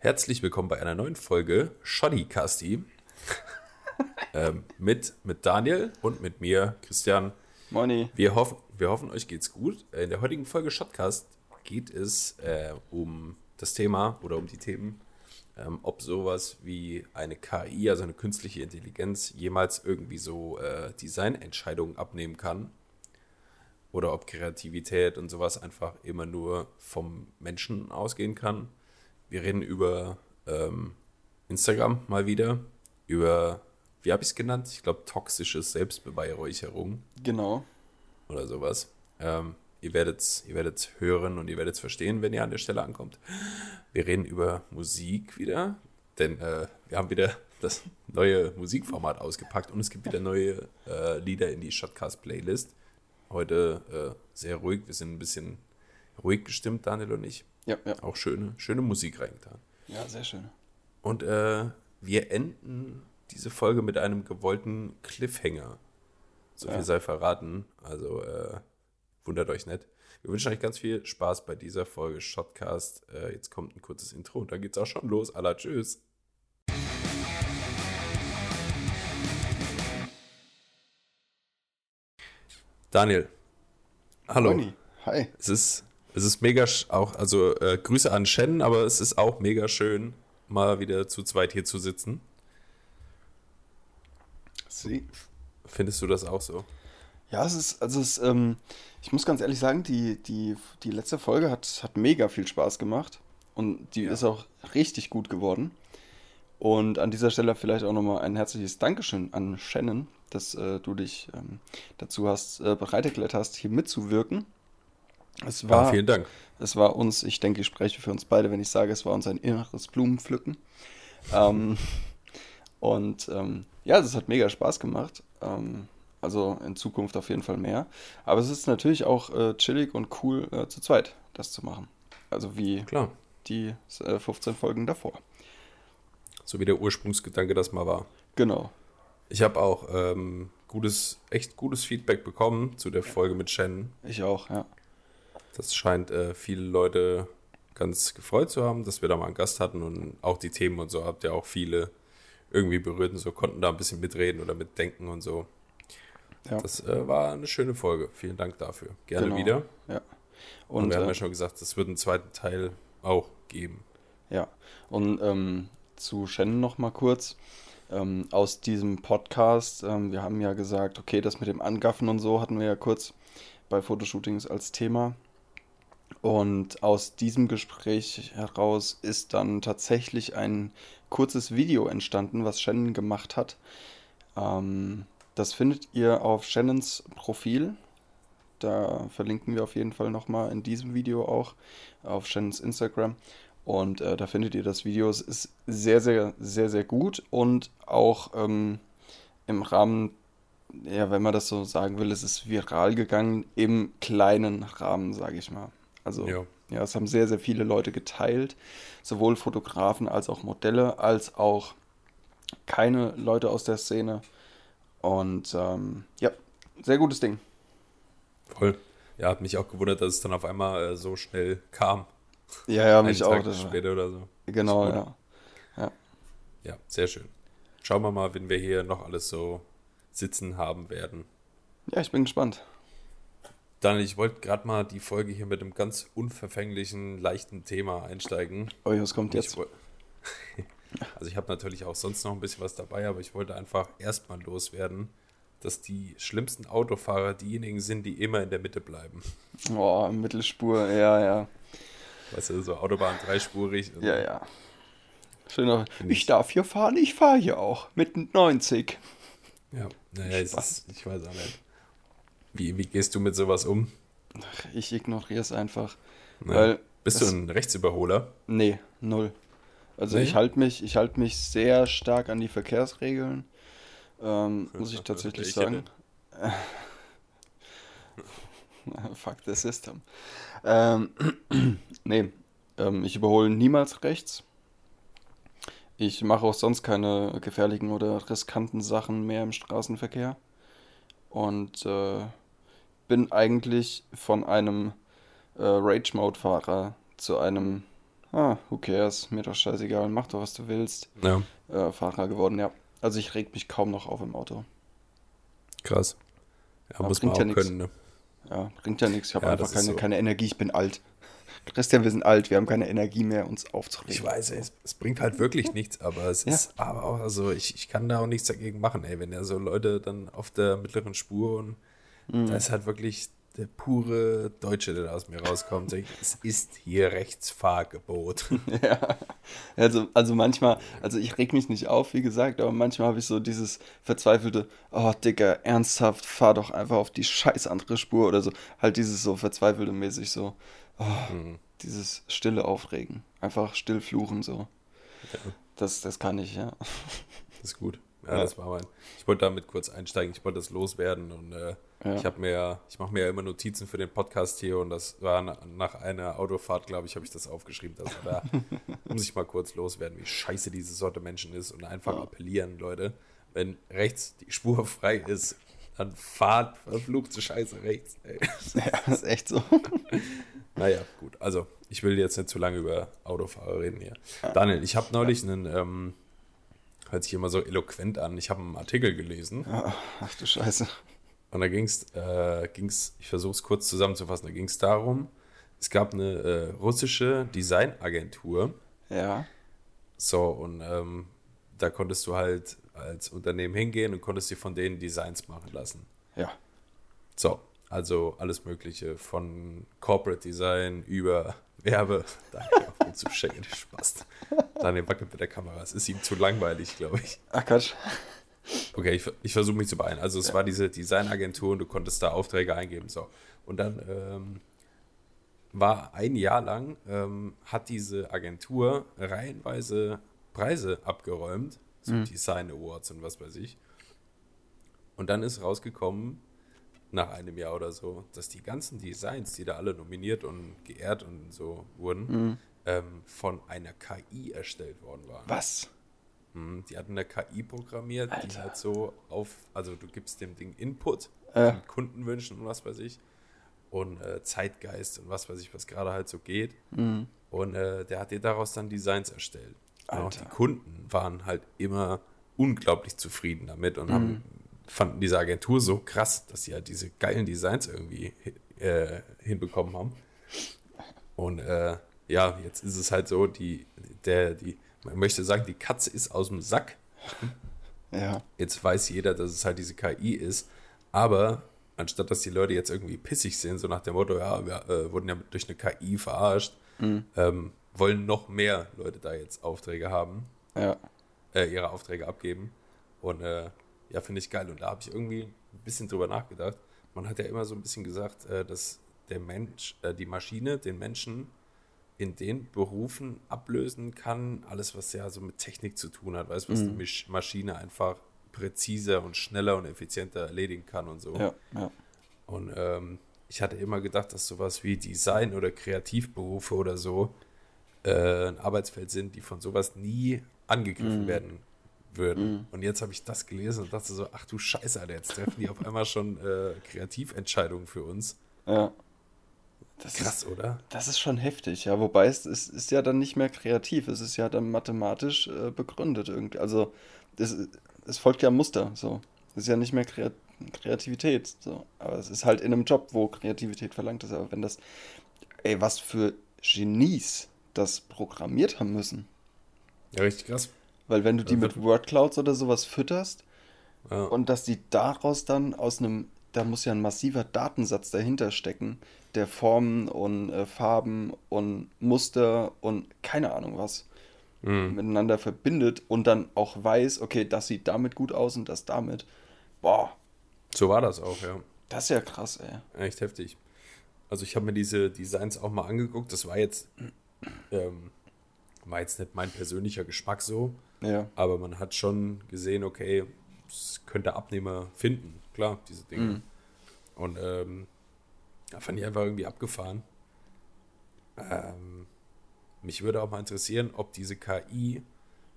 Herzlich willkommen bei einer neuen Folge Shoddy Casti. ähm, mit, mit Daniel und mit mir, Christian. Moni. Wir hoffen, wir hoffen, euch geht's gut. In der heutigen Folge Shotcast geht es äh, um das Thema oder um die Themen, ähm, ob sowas wie eine KI, also eine künstliche Intelligenz, jemals irgendwie so äh, Designentscheidungen abnehmen kann. Oder ob Kreativität und sowas einfach immer nur vom Menschen ausgehen kann. Wir reden über ähm, Instagram mal wieder, über wie habe ich es genannt? Ich glaube, toxische Selbstbeweihräucherung. Genau. Oder sowas. Ähm, ihr werdet es ihr werdet's hören und ihr werdet es verstehen, wenn ihr an der Stelle ankommt. Wir reden über Musik wieder, denn äh, wir haben wieder das neue Musikformat ausgepackt und es gibt wieder neue äh, Lieder in die Shotcast-Playlist. Heute äh, sehr ruhig, wir sind ein bisschen ruhig gestimmt, Daniel und ich. Ja, ja. Auch schöne, schöne Musik reingetan. Ja, sehr schön. Und äh, wir enden diese Folge mit einem gewollten Cliffhanger. So Ja. viel sei verraten. Also äh, wundert euch nicht. Wir wünschen euch ganz viel Spaß bei dieser Folge Shotcast. Äh, jetzt kommt ein kurzes Intro und dann geht's auch schon los. Alla tschüss. Daniel. Hallo. Moni. Hi. Es ist, es ist mega, auch, also äh, Grüße an Shen, aber es ist auch mega schön, mal wieder zu zweit hier zu sitzen. Sie. Findest du das auch so? Ja, es ist, also es, ähm, ich muss ganz ehrlich sagen, die, die, die letzte Folge hat, hat mega viel Spaß gemacht und die Ja. ist auch richtig gut geworden. Und an dieser Stelle vielleicht auch nochmal ein herzliches Dankeschön an Shannon, dass äh, du dich ähm, dazu hast, äh, bereit erklärt hast, hier mitzuwirken. Es Ja, war, vielen Dank. Es war uns, ich denke, ich spreche für uns beide, wenn ich sage, es war uns ein inneres Blumenpflücken. Ähm, und ähm, ja, es hat mega Spaß gemacht. Ähm, also in Zukunft auf jeden Fall mehr. Aber es ist natürlich auch äh, chillig und cool, äh, zu zweit das zu machen. Also wie Klar. die äh, 15 Folgen davor. So wie der Ursprungsgedanke das mal war. Genau. Ich habe auch ähm, gutes, echt gutes Feedback bekommen zu der Folge mit Shen. Ich auch, ja. Das scheint äh, viele Leute ganz gefreut zu haben, dass wir da mal einen Gast hatten und auch die Themen und so habt ihr auch viele irgendwie berührt und so, konnten da ein bisschen mitreden oder mitdenken und so. Ja. Das äh, war eine schöne Folge. Vielen Dank dafür. Gerne Genau. wieder. Ja. Und, Und wir haben äh, ja schon gesagt, es wird einen zweiten Teil auch geben. Ja, und ähm, zu Shannon noch mal kurz. Ähm, aus diesem Podcast, ähm, wir haben ja gesagt, okay, das mit dem Angaffen und so hatten wir ja kurz bei Fotoshootings als Thema. Und aus diesem Gespräch heraus ist dann tatsächlich ein kurzes Video entstanden, was Shannon gemacht hat. Ähm, das findet ihr auf Shannons Profil. Da verlinken wir auf jeden Fall nochmal in diesem Video auch auf Shannons Instagram. Und äh, da findet ihr das Video. Es ist sehr, sehr, sehr, sehr gut und auch ähm, im Rahmen, ja, wenn man das so sagen will, es ist viral gegangen im kleinen Rahmen, sage ich mal. Also, Ja. ja, es haben sehr, sehr viele Leute geteilt, sowohl Fotografen als auch Modelle, als auch keine Leute aus der Szene. Und ähm, ja, sehr gutes Ding. Voll. Ja, hat mich auch gewundert, dass es dann auf einmal äh, so schnell kam. Ja, ja, mich auch. Tag Das war, später oder so. genau, gut. ja. Ja, sehr schön. Schauen wir mal, wenn wir hier noch alles so sitzen haben werden. Ja, ich bin gespannt. Daniel, ich wollte gerade mal die Folge hier mit einem ganz unverfänglichen, leichten Thema einsteigen. Oh, was kommt jetzt? also ich habe natürlich auch sonst noch ein bisschen was dabei, aber ich wollte einfach erstmal loswerden, dass die schlimmsten Autofahrer diejenigen sind, die immer in der Mitte bleiben. Oh, Mittelspur, ja, ja. Weißt du, so Autobahn dreispurig. Ja, ja. Schöner. Ich ich- darf hier fahren, ich fahre hier auch. Mit 90. Ja, naja, ist, ich weiß auch nicht. Wie, wie gehst du mit sowas um? Ich ignoriere es einfach. Ne? Weil. Bist du ein Rechtsüberholer? Nee, null. Also Nee? ich halte mich, ich halte mich sehr stark an die Verkehrsregeln. Ähm, muss ich tatsächlich sagen. Fuck the system. Ähm, nee, ähm, ich überhole niemals rechts. Ich mache auch sonst keine gefährlichen oder riskanten Sachen mehr im Straßenverkehr. Und äh, bin eigentlich von einem äh, Rage-Mode-Fahrer zu einem ah, who cares, mir doch scheißegal, mach doch, was du willst. Ja, Äh, Fahrer geworden, ja. Also ich reg mich kaum noch auf im Auto. krass. Ja, Aber muss man bringt auch ja können, ne? Ja, bringt ja nichts. Ich habe Ja, einfach keine, so. keine Energie, ich bin alt. Christian, wir sind alt, wir haben keine Energie mehr, uns aufzuregen. Ich weiß, ey, es, es bringt halt wirklich nichts, aber es Ja. ist aber auch, also ich, ich kann da auch nichts dagegen machen, ey, wenn ja so Leute dann auf der mittleren Spur und Mhm. da ist halt wirklich der pure Deutsche, der aus mir rauskommt. Es ist hier Rechtsfahrgebot. Ja, also, also manchmal, also ich reg mich nicht auf, wie gesagt, aber manchmal habe ich so dieses verzweifelte, oh Digga, ernsthaft, fahr doch einfach auf die scheiß andere Spur oder so. Halt dieses so verzweifelte mäßig so, oh, Mhm. dieses stille Aufregen. Einfach still fluchen so. Ja. Das, das kann ich, ja. Das ist gut. Ja, Ja. das war mein. Ich wollte damit kurz einsteigen, ich wollte das loswerden und äh, Ja. ich habe mir, ich mache mir ja immer Notizen für den Podcast hier und das war na, nach einer Autofahrt, glaube ich, habe ich das aufgeschrieben, dass da muss ich mal kurz loswerden, wie scheiße diese Sorte Menschen ist und einfach Ja. appellieren, Leute, wenn rechts die Spur frei ist, dann fahrt verfluchte Scheiße rechts. Ey. Ja, das ist echt so. Naja, gut. Also, ich will jetzt nicht zu lange über Autofahrer reden hier. Daniel, ich habe neulich einen, ähm, hört sich immer so eloquent an, ich habe einen Artikel gelesen Ach du Scheiße. Und da ging es, äh, ging's, ich versuche es kurz zusammenzufassen, da ging es darum, es gab eine äh, russische Designagentur, Ja. so, und ähm, da konntest du halt als Unternehmen hingehen und konntest dir von denen Designs machen lassen. Ja. So, also alles Mögliche von Corporate Design über Werbe. Danke, auf zu Spaß. Daniel wackelt mit der Kamera. Es ist ihm zu langweilig, glaube ich. Ach Quatsch. Okay, ich, ich versuche mich zu beeilen. Also es war diese Designagentur und du konntest da Aufträge eingeben. So. Und dann ähm, war ein Jahr lang, ähm, hat diese Agentur reihenweise Preise abgeräumt, so Design Awards und was weiß ich. Und dann ist rausgekommen, nach einem Jahr oder so, dass die ganzen Designs, die da alle nominiert und geehrt und so wurden, ähm, von einer KI erstellt worden waren. Was? Die hatten eine KI programmiert, die Alter. halt so auf, also du gibst dem Ding Input, mit Kundenwünschen und was weiß ich, und äh, Zeitgeist und was weiß ich, was gerade halt so geht. Mhm. Und äh, der hat dir daraus dann Designs erstellt. Und auch Alter. die Kunden waren halt immer unglaublich zufrieden damit und Mhm. haben, fanden diese Agentur so krass, dass sie halt diese geilen Designs irgendwie äh, hinbekommen haben. Und äh, ja, jetzt ist es halt so, die, der, die, man möchte sagen, die Katze ist aus dem Sack. Ja. Jetzt weiß jeder, dass es halt diese KI ist. Aber anstatt dass die Leute jetzt irgendwie pissig sind, so nach dem Motto, ja, wir äh, wurden ja durch eine KI verarscht, ähm, wollen noch mehr Leute da jetzt Aufträge haben, Ja. äh, ihre Aufträge abgeben. Und äh, ja, finde ich geil. Und da habe ich irgendwie ein bisschen drüber nachgedacht. Man hat ja immer so ein bisschen gesagt, äh, dass der Mensch, äh, die Maschine, den Menschen in den Berufen ablösen kann, alles, was ja so mit Technik zu tun hat, weißt du, was eine Misch- Maschine einfach präziser und schneller und effizienter erledigen kann und so. Ja. Ja. Und ähm, ich hatte immer gedacht, dass sowas wie Design oder Kreativberufe oder so äh, ein Arbeitsfeld sind, die von sowas nie angegriffen werden würden. Und jetzt habe ich das gelesen und dachte so, ach du Scheiße, Alter, jetzt treffen die auf einmal schon äh, Kreativentscheidungen für uns. ja. Das Krass, oder? Das ist schon heftig, ja. Wobei es, es ist ja dann nicht mehr kreativ, es ist ja dann mathematisch äh, begründet irgendwie. Also es, es folgt ja Muster, so. Es ist ja nicht mehr Kreat Kreativität, so. Aber es ist halt in einem Job, wo Kreativität verlangt ist. Aber wenn das, ey, was für Genies das programmiert haben müssen. Ja, richtig krass. Weil wenn du die mit Wordclouds oder sowas fütterst Ja. und dass die daraus dann aus einem, da muss ja ein massiver Datensatz dahinter stecken, der Formen und äh, Farben und Muster und keine Ahnung was Mhm. miteinander verbindet und dann auch weiß, okay, das sieht damit gut aus und das damit. Boah, So war das auch, ja. das ist ja krass, ey. Echt heftig. Also ich habe mir diese Designs auch mal angeguckt. Das war jetzt, ähm, war jetzt nicht mein persönlicher Geschmack so, Ja, aber man hat schon gesehen, okay, es könnte Abnehmer finden, klar, diese Dinge. Mhm. Und ähm, da fand ich einfach irgendwie abgefahren. Ähm, mich würde auch mal interessieren, ob diese KI,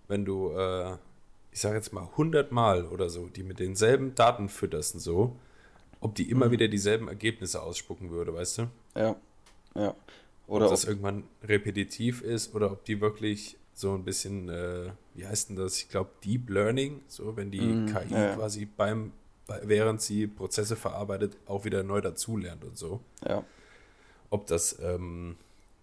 wenn du, äh, ich sage jetzt mal 100 Mal oder so, die mit denselben Daten fütterst und so, ob die immer Mhm. wieder dieselben Ergebnisse ausspucken würde, weißt du? ja, ja. Oder ob das irgendwann repetitiv ist oder ob die wirklich so ein bisschen, äh, wie heißt denn das? Ich glaube, Deep Learning, so wenn die mm, KI ja. quasi beim, während sie Prozesse verarbeitet, auch wieder neu dazulernt und so. Ja. Ob das ähm,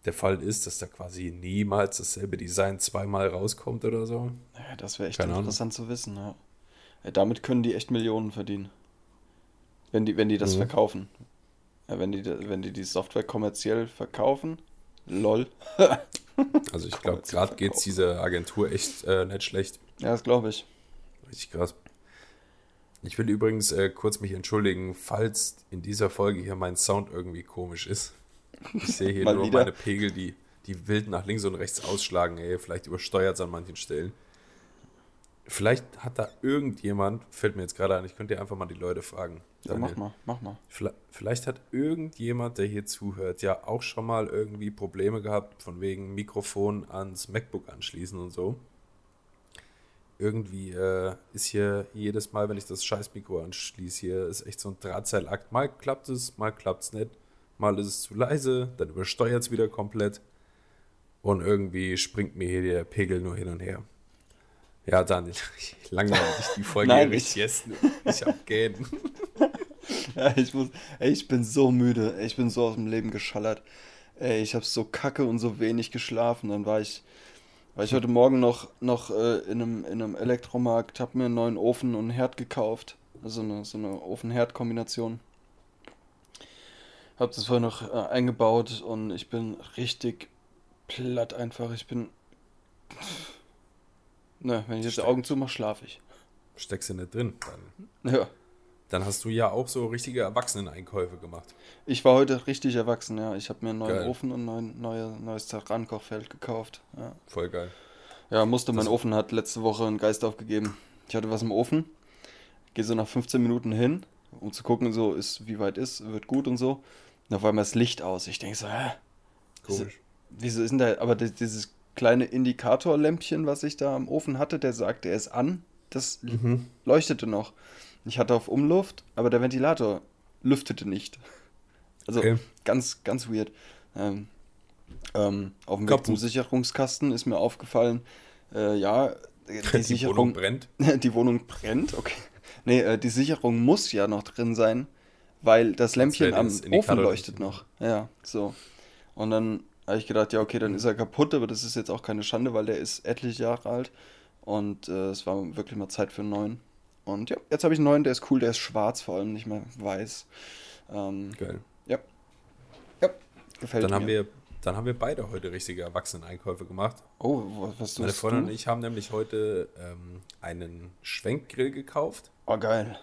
der Fall ist, dass da quasi niemals dasselbe Design zweimal rauskommt oder so. Ja, das wäre echt Keine interessant Ahnung. zu wissen, ja. ja. Damit können die echt Millionen verdienen. Wenn die, wenn die das mhm. verkaufen. Ja, wenn die, wenn die die Software kommerziell verkaufen, lol. also ich glaube, gerade geht es dieser Agentur echt äh, nicht schlecht. Ja, das glaube ich. Richtig krass. Ich will übrigens äh, kurz mich entschuldigen, falls in dieser Folge hier mein Sound irgendwie komisch ist. Ich sehe hier nur wieder. meine Pegel, die, die wild nach links und rechts ausschlagen. Ey, vielleicht übersteuert es an manchen Stellen. Vielleicht hat da irgendjemand, fällt mir jetzt gerade ein, ich könnte dir einfach mal die Leute fragen. Ja, mach mal, mach mal. Vielleicht hat irgendjemand, der hier zuhört, ja auch schon mal irgendwie Probleme gehabt, von wegen Mikrofon ans MacBook anschließen und so. Irgendwie äh, ist hier jedes Mal, wenn ich das scheiß Mikro anschließe, hier ist echt so ein Drahtseilakt. Mal klappt es, mal klappt es nicht. Mal ist es zu leise, dann übersteuert es wieder komplett. Und irgendwie springt mir hier der Pegel nur hin und her. Ja, Daniel, ich langweile dich die Folge Nein, richtig jetzt. Ich hab Gähnen. ja, ich muss, ey, ich bin so müde. Ich bin so aus dem Leben geschallert. Ey, ich hab so kacke und so wenig geschlafen. Dann war ich, war ich heute Morgen noch, noch äh, in, einem, in einem Elektromarkt, hab mir einen neuen Ofen und einen Herd gekauft. Also eine, so eine Ofen-Herd-Kombination. Hab das vorher noch äh, eingebaut und ich bin richtig platt einfach. Ich bin. Ne, wenn ich jetzt die Augen zumache, schlafe ich. Steckst du nicht drin? Dann, ja. Dann hast du ja auch so richtige Erwachseneneinkäufe gemacht. Ich war heute richtig erwachsen, ja. Ich habe mir einen neuen geil. Ofen und ein neue, neues Terrankochfeld gekauft. Ja. Voll geil. Ja, musste. Das mein Ofen hat letzte Woche einen Geist aufgegeben. Ich hatte was im Ofen. Gehe so nach 15 Minuten hin, um zu gucken, so ist, wie weit ist, wird gut und so. Und auf einmal das Licht aus. Ich denke so, hä? Komisch. Wieso ist denn da, aber dieses kleine Indikatorlämpchen, was ich da am Ofen hatte, der sagte, er ist an. Das mhm. leuchtete noch. Ich hatte auf Umluft, aber der Ventilator lüftete nicht. Also okay. ganz, ganz weird. Ähm, ähm, auf dem Weg zum Sicherungskasten ist mir aufgefallen, äh, ja, die, die Sicherung Wohnung brennt. die Wohnung brennt, okay. Nee, äh, die Sicherung muss ja noch drin sein, weil das Lämpchen am Ofen leuchtet noch. Ja, so. Und dann habe ich gedacht, ja, okay, dann ist er kaputt, aber das ist jetzt auch keine Schande, weil der ist etliche Jahre alt. Und äh, es war wirklich mal Zeit für einen neuen. Und ja, jetzt habe ich einen neuen, der ist cool, der ist schwarz, vor allem nicht mehr weiß. Ähm, Geil. Ja. Ja, gefällt dann mir. Haben wir, dann haben wir beide heute richtige Erwachsenen-Einkäufe gemacht. Oh, was du Meine Freundin und ich haben nämlich heute ähm, einen Schwenkgrill gekauft. Oh, geil.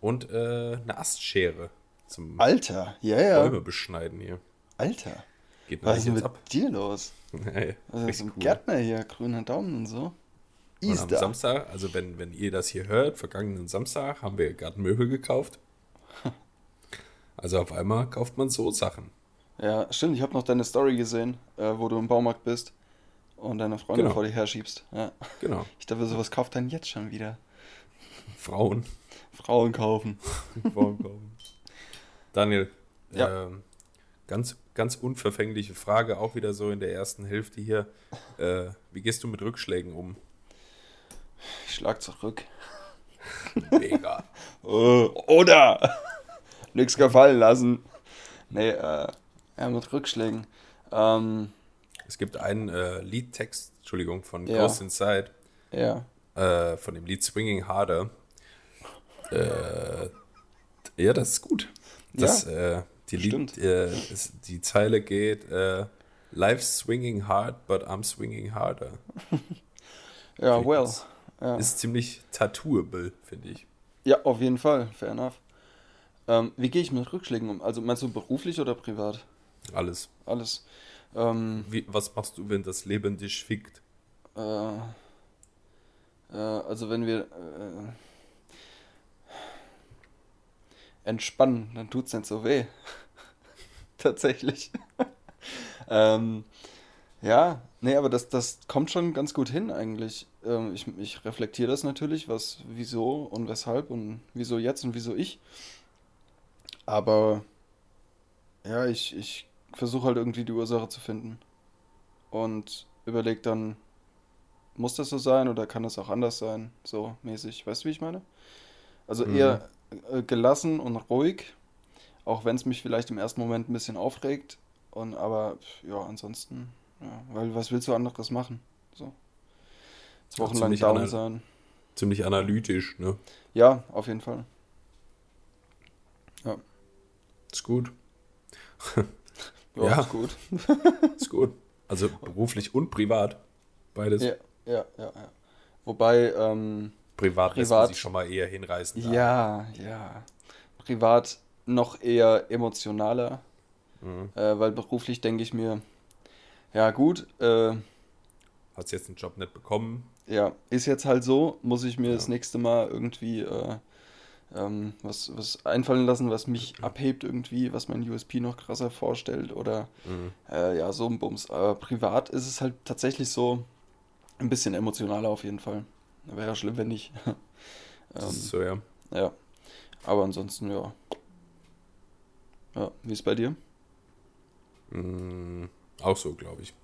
Und äh, eine Astschere zum Alter, ja, ja. Bäume beschneiden hier. Alter. Geht Was ist denn mit ab? dir los? Hey, also ein cool. Gärtner hier, grüner Daumen und so. Und am Samstag, also wenn, wenn ihr das hier hört, vergangenen Samstag, haben wir Gartenmöbel gekauft. Also auf einmal kauft man so Sachen. Ja, stimmt. Ich habe noch deine Story gesehen, äh, wo du im Baumarkt bist und deine Freundin genau. vor dir herschiebst. Ja. Genau. Ich dachte, sowas kauft dann jetzt schon wieder. Frauen. Frauen kaufen. Frauen kaufen. Daniel, ja. ähm, Ganz, ganz unverfängliche Frage, auch wieder so in der ersten Hälfte hier. Äh, wie gehst du mit Rückschlägen um? Ich schlag zurück. Mega. oh, oder nichts gefallen lassen. Nee, äh, ja, mit Rückschlägen. Ähm, es gibt einen äh, Liedtext, Entschuldigung, von ja. Ghost Inside. Ja. Äh, von dem Lied Swinging Harder. Äh, ja, das ist gut. Das, ja. Äh, die, Lied, äh, ist, die Zeile geht: äh, Life's swinging hard, but I'm swinging harder. ja, well. Ja. Ist ziemlich tattooable, finde ich. Ja, auf jeden Fall. Fair enough. Ähm, wie gehe ich mit Rückschlägen um? Also meinst du beruflich oder privat? Alles. Alles. Ähm, wie, was machst du, wenn das Leben dich fickt? Äh, äh, also wenn wir äh, entspannen, dann tut es nicht so weh. Tatsächlich. ähm, ja, nee, aber das, das kommt schon ganz gut hin eigentlich. Ähm, ich, ich reflektiere das natürlich, was, wieso und weshalb und wieso jetzt und wieso ich. Aber ja, ich, ich versuche halt irgendwie die Ursache zu finden. Und überlege dann, muss das so sein oder kann das auch anders sein? So mäßig. Weißt du, wie ich meine? Also Mhm. eher äh, gelassen und ruhig, auch wenn es mich vielleicht im ersten Moment ein bisschen aufregt. Und aber ja, ansonsten, ja, weil was willst du anderes machen? So. Jetzt Ja, wochenlang ziemlich down sein. Ziemlich analytisch, ne? Ja, auf jeden Fall. Ist gut. Ja, Ja. ist gut. Ist gut. Also beruflich und privat. Beides. Ja, ja, ja, ja. Wobei, ähm, Privat, Privat- sich schon mal eher hinreißen. da. ja, ja. Privat noch eher emotionaler, Mhm. äh, weil beruflich denke ich mir, ja gut, äh, Hast jetzt einen Job nicht bekommen. ja, ist jetzt halt so, muss ich mir Ja. das nächste Mal irgendwie äh, ähm, was, was einfallen lassen, was mich abhebt irgendwie, was mein USP noch krasser vorstellt oder Mhm. äh, ja, so ein Bums. Aber privat ist es halt tatsächlich so ein bisschen emotionaler auf jeden Fall. Wäre ja schlimm, wenn nicht. Das ähm, ist so, ja. Ja, aber ansonsten, ja. Ja, wie ist bei dir? Mhm. Auch so, glaube ich.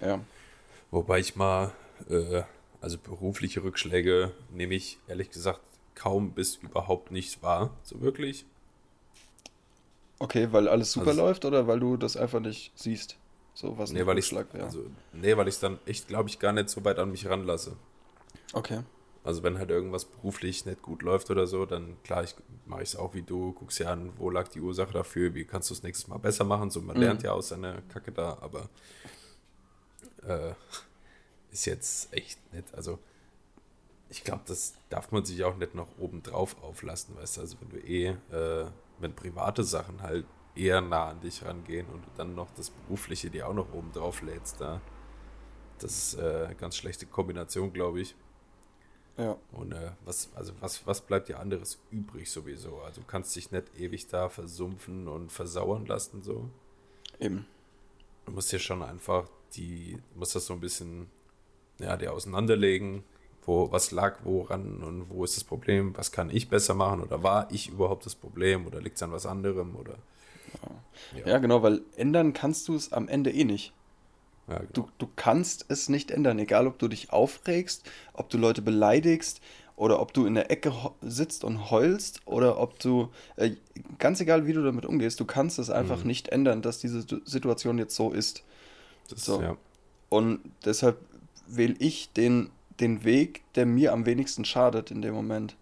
Ja, Wobei ich mal, äh, also berufliche Rückschläge nehme ich ehrlich gesagt kaum bis überhaupt nicht wahr. So wirklich. okay, weil alles super Also- läuft oder weil du das einfach nicht siehst? So was ein Nee, weil ich Rückschlag wäre. also, nee, weil ich es dann echt, glaube ich, gar nicht so weit an mich ranlasse. Okay, Also wenn halt irgendwas beruflich nicht gut läuft oder so, dann klar, ich mache ich es auch wie du, guckst ja an, wo lag die Ursache dafür, wie kannst du es nächstes Mal besser machen. So, man Mhm. lernt ja aus seiner Kacke da, aber äh, ist jetzt echt nett. Also ich glaube, das darf man sich auch nicht noch oben drauf auflassen, weißt du, also wenn du eh, äh, wenn private Sachen halt eher nah an dich rangehen und du dann noch das Berufliche dir auch noch oben drauf lädst, da das ist äh, eine ganz schlechte Kombination, glaube ich. Ja. Und äh, was, also was, was bleibt dir anderes übrig sowieso? Also du kannst dich nicht ewig da versumpfen und versauern lassen so. Eben. Du musst dir schon einfach die, musst das so ein bisschen, ja, dir auseinanderlegen, wo, was lag woran und wo ist das Problem, was kann ich besser machen oder war ich überhaupt das Problem oder liegt es an was anderem oder Ja. Ja, genau, weil ändern kannst du es am Ende eh nicht. Ja, genau. Du, du kannst es nicht ändern, egal ob du dich aufregst, ob du Leute beleidigst oder ob du in der Ecke sitzt und heulst oder ob du, äh, ganz egal wie du damit umgehst, du kannst es einfach Mhm. nicht ändern, dass diese Situ- Situation jetzt so ist. das, so. ja. Und deshalb wähle ich den, den Weg, der mir am wenigsten schadet in dem Moment.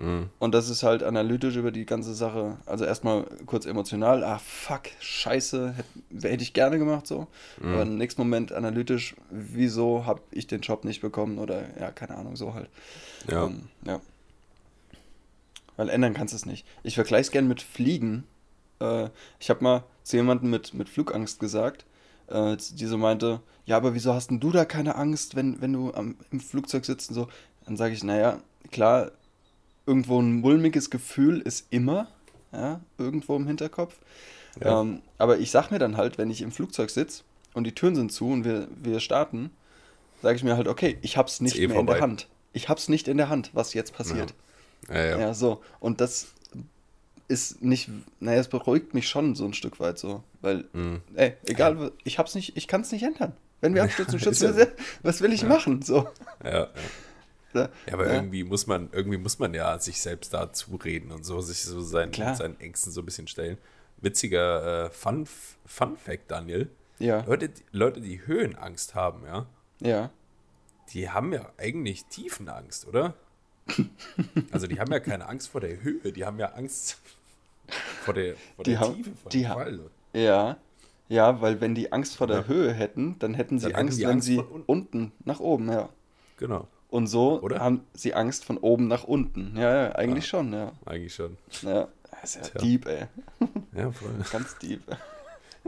Mhm. Und das ist halt analytisch über die ganze Sache. Also erstmal kurz emotional, ah fuck, scheiße, hätte, hätte ich gerne gemacht so. Mhm. Aber im nächsten Moment analytisch, wieso habe ich den Job nicht bekommen oder ja, keine Ahnung, so halt. ja. Ähm, ja. Weil ändern kannst du es nicht. Ich vergleiche es gern mit Fliegen. Äh, ich habe mal zu jemandem mit, mit Flugangst gesagt, äh, die so meinte, ja, aber wieso hast denn du da keine Angst, wenn, wenn du am, im Flugzeug sitzt und so? Dann sage ich, naja, klar, irgendwo ein mulmiges Gefühl ist immer, ja, irgendwo im Hinterkopf. Ja. Ähm, aber ich sag mir dann halt, wenn ich im Flugzeug sitze und die Türen sind zu und wir, wir starten, sage ich mir halt, okay, ich hab's nicht eh mehr in der vorbei. Hand. Ich hab's nicht in der Hand, was jetzt passiert. Ja, ja. Ja, so. Und das ist nicht, naja, es beruhigt mich schon so ein Stück weit so. Weil, Mhm. ey, egal, ich hab's nicht, ich kann's nicht ändern. Wenn wir abstürzen, ja wir, was will ich machen? So. Ja, ja. Ja, Ja, aber ja. irgendwie muss man, irgendwie muss man ja sich selbst da zureden und so, sich so seinen, Klar. seinen Ängsten so ein bisschen stellen. Witziger äh, Fun, Fun Fact, Daniel. Ja, Leute, die- Leute, die Höhenangst haben, ja, ja. die haben ja eigentlich Tiefenangst, oder? Also die haben ja keine Angst vor der Höhe, die haben ja Angst vor der, vor Die der haben- Tiefe, vor die dem Fall. Ja, ja, weil wenn die Angst vor der Ja. Höhe hätten, dann hätten sie Dann hätten Angst, die wenn Angst sie unten nach oben, ja. Genau, Und so Oder? haben sie Angst von oben nach unten. Ja, ja, eigentlich schon, ja. eigentlich schon. Ja, das ist ja Tja. deep, ey. Ja, voll. Ganz deep.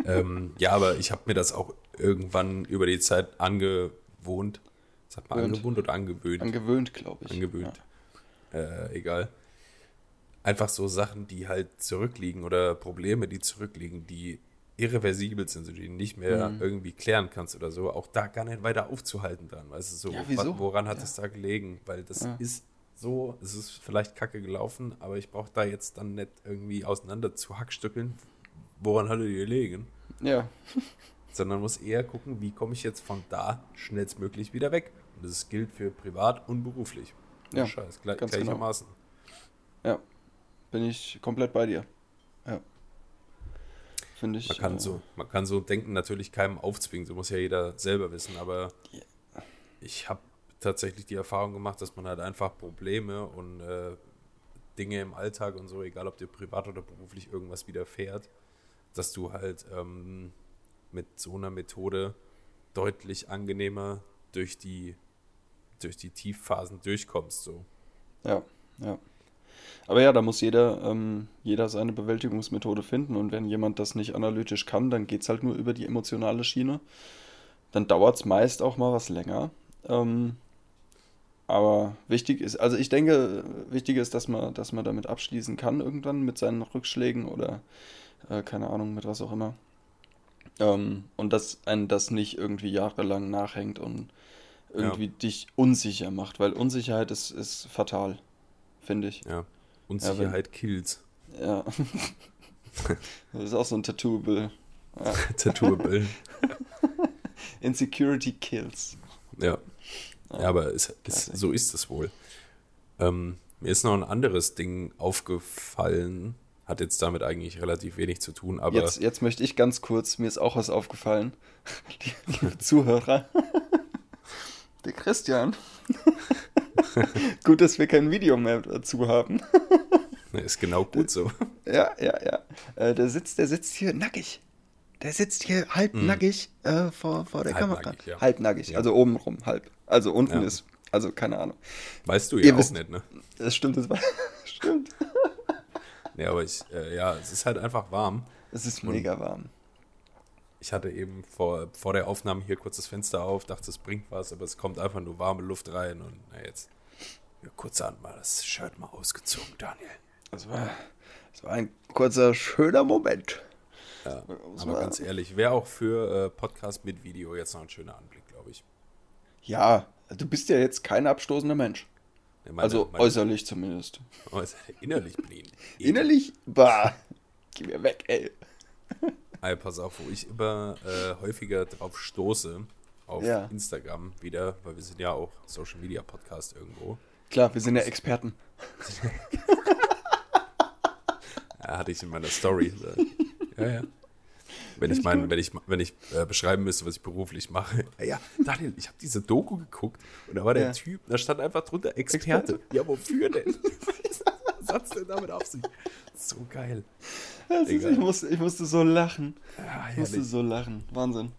ähm, ja, aber ich habe mir das auch irgendwann über die Zeit angewohnt. Sagt man angewohnt oder angewöhnt? Angewöhnt, glaube ich. Angewöhnt. Äh, egal. Einfach so Sachen, die halt zurückliegen oder Probleme, die zurückliegen, die irreversibel sind, so die nicht mehr Mhm. irgendwie klären kannst oder so, auch da gar nicht weiter aufzuhalten dran. Weißt du, so, Ja, woran hat Ja. es da gelegen? Weil das Ja. ist so, es ist vielleicht kacke gelaufen, aber ich brauche da jetzt dann nicht irgendwie auseinander zu hackstückeln. Woran hat er gelegen? Ja. Sondern muss eher gucken, wie komme ich jetzt von da schnellstmöglich wieder weg. Und das gilt für privat und beruflich. Ja, Scheiß, gleich, genau. gleichermaßen. Ja. Bin ich komplett bei dir. Ja. Finde ich. Man kann, äh, so, man kann so denken, natürlich keinem aufzwingen, so muss ja jeder selber wissen, aber ich habe tatsächlich die Erfahrung gemacht, dass man halt einfach Probleme und äh, Dinge im Alltag und so, egal ob dir privat oder beruflich irgendwas widerfährt, dass du halt ähm, mit so einer Methode deutlich angenehmer durch die, durch die Tiefphasen durchkommst. So. Ja, ja. Aber ja, da muss jeder, ähm, jeder seine Bewältigungsmethode finden. Und wenn jemand das nicht analytisch kann, dann geht es halt nur über die emotionale Schiene. Dann dauert es meist auch mal was länger. Ähm, aber wichtig ist, also ich denke, wichtig ist, dass man, dass man damit abschließen kann irgendwann mit seinen Rückschlägen oder äh, keine Ahnung, mit was auch immer. Ähm, und dass einen das nicht irgendwie jahrelang nachhängt und irgendwie dich unsicher macht, weil Unsicherheit ist, ist fatal, finde ich. Ja. Unsicherheit kills. Ja. das ist auch so ein Tattooable. Ja. Tattooable. Insecurity kills. Ja. Ja, aber es, es, so ist es wohl. Ähm, mir ist noch ein anderes Ding aufgefallen. Hat jetzt damit eigentlich relativ wenig zu tun, aber. Jetzt, jetzt möchte ich ganz kurz, mir ist auch was aufgefallen. Liebe Zuhörer. Der Christian. gut, dass wir kein Video mehr dazu haben. ist genau gut so. Ja, ja, ja. Äh, der sitzt, der sitzt hier nackig. Der sitzt hier halbnackig mm. äh, vor, vor der halbnackig, Kamera. Ja. Halbnackig, Ja. also obenrum, halb. Also unten Ja. ist, also keine Ahnung. Weißt du Ihr ja auch wisst- nicht, ne? Das stimmt, das war, stimmt. Ja, aber ich, äh, ja, es ist halt einfach warm. Es ist mega warm. Ich hatte eben vor, vor der Aufnahme hier kurz das Fenster auf, dachte, es bringt was, aber es kommt einfach nur warme Luft rein und na jetzt. Ja, kurzerhand mal das Shirt mal ausgezogen, Daniel. Das war, das war ein kurzer, schöner Moment. Ja, aber ganz ehrlich, wäre auch für äh, Podcast mit Video jetzt noch ein schöner Anblick, glaube ich. Ja, du bist ja jetzt kein abstoßender Mensch. Ja, meine- also meine- äußerlich zumindest. äußer- innerlich bin ich. Innerlich, bah, geh mir weg, ey. Ey, pass auf, wo ich immer äh, häufiger drauf stoße, auf Ja. Instagram wieder, weil wir sind ja auch Social Media Podcast irgendwo. Klar, wir sind ja Experten. Ja, hatte ich in meiner Story. Ja, ja. Wenn ich mein, wenn ich, wenn ich äh, beschreiben müsste, was ich beruflich mache. Ja, ja Daniel, ich habe diese Doku geguckt und da war der. Typ, da stand einfach drunter Experte. Ja, wofür denn? was hat's denn damit auf sich? So geil. Ist, ich, musste, ich musste so lachen. Ja, Ich musste so lachen. Wahnsinn.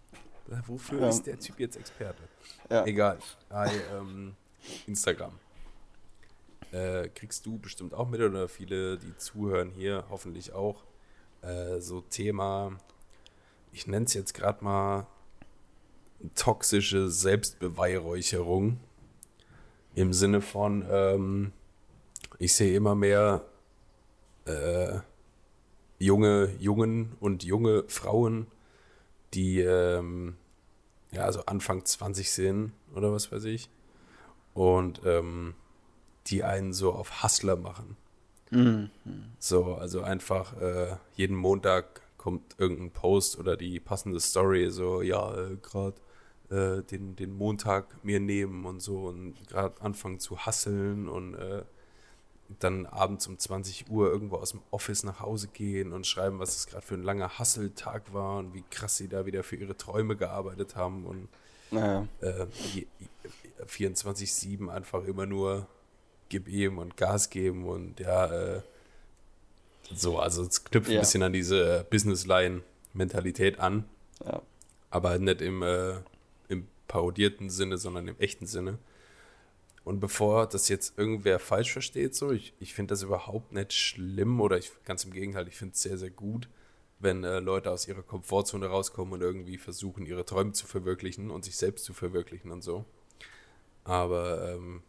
Wofür Ja. ist der Typ jetzt Experte? Ja. Egal. Bei ähm, Instagram. Äh, kriegst du bestimmt auch mit oder viele, die zuhören hier, hoffentlich auch. Äh, so Thema, ich nenne es jetzt gerade mal toxische Selbstbeweihräucherung. Im Sinne von, ähm, ich sehe immer mehr äh, junge Jungen und junge Frauen, die ähm, ja, so Anfang 20 sind oder was weiß ich. Und ähm, die einen so auf Hustler machen. So, also einfach äh, jeden Montag kommt irgendein Post oder die passende Story, so, ja, äh, gerade äh, den, den Montag mir nehmen und so und gerade anfangen zu hasseln und äh, dann abends um 20 Uhr irgendwo aus dem Office nach Hause gehen und schreiben, was es gerade für ein langer Hasseltag war und wie krass sie da wieder für ihre Träume gearbeitet haben und Naja. äh, je- 24-7 einfach immer nur gib ihm und Gas geben und ja, äh, so, also es knüpft Ja. ein bisschen an diese Businessline-Mentalität an, Ja. aber nicht im, äh, im parodierten Sinne, sondern im echten Sinne. Und bevor das jetzt irgendwer falsch versteht, so, ich, ich finde das überhaupt nicht schlimm oder ich ganz im Gegenteil, ich finde es sehr, sehr gut, wenn äh, Leute aus ihrer Komfortzone rauskommen und irgendwie versuchen, ihre Träume zu verwirklichen und sich selbst zu verwirklichen und so. Aber ähm,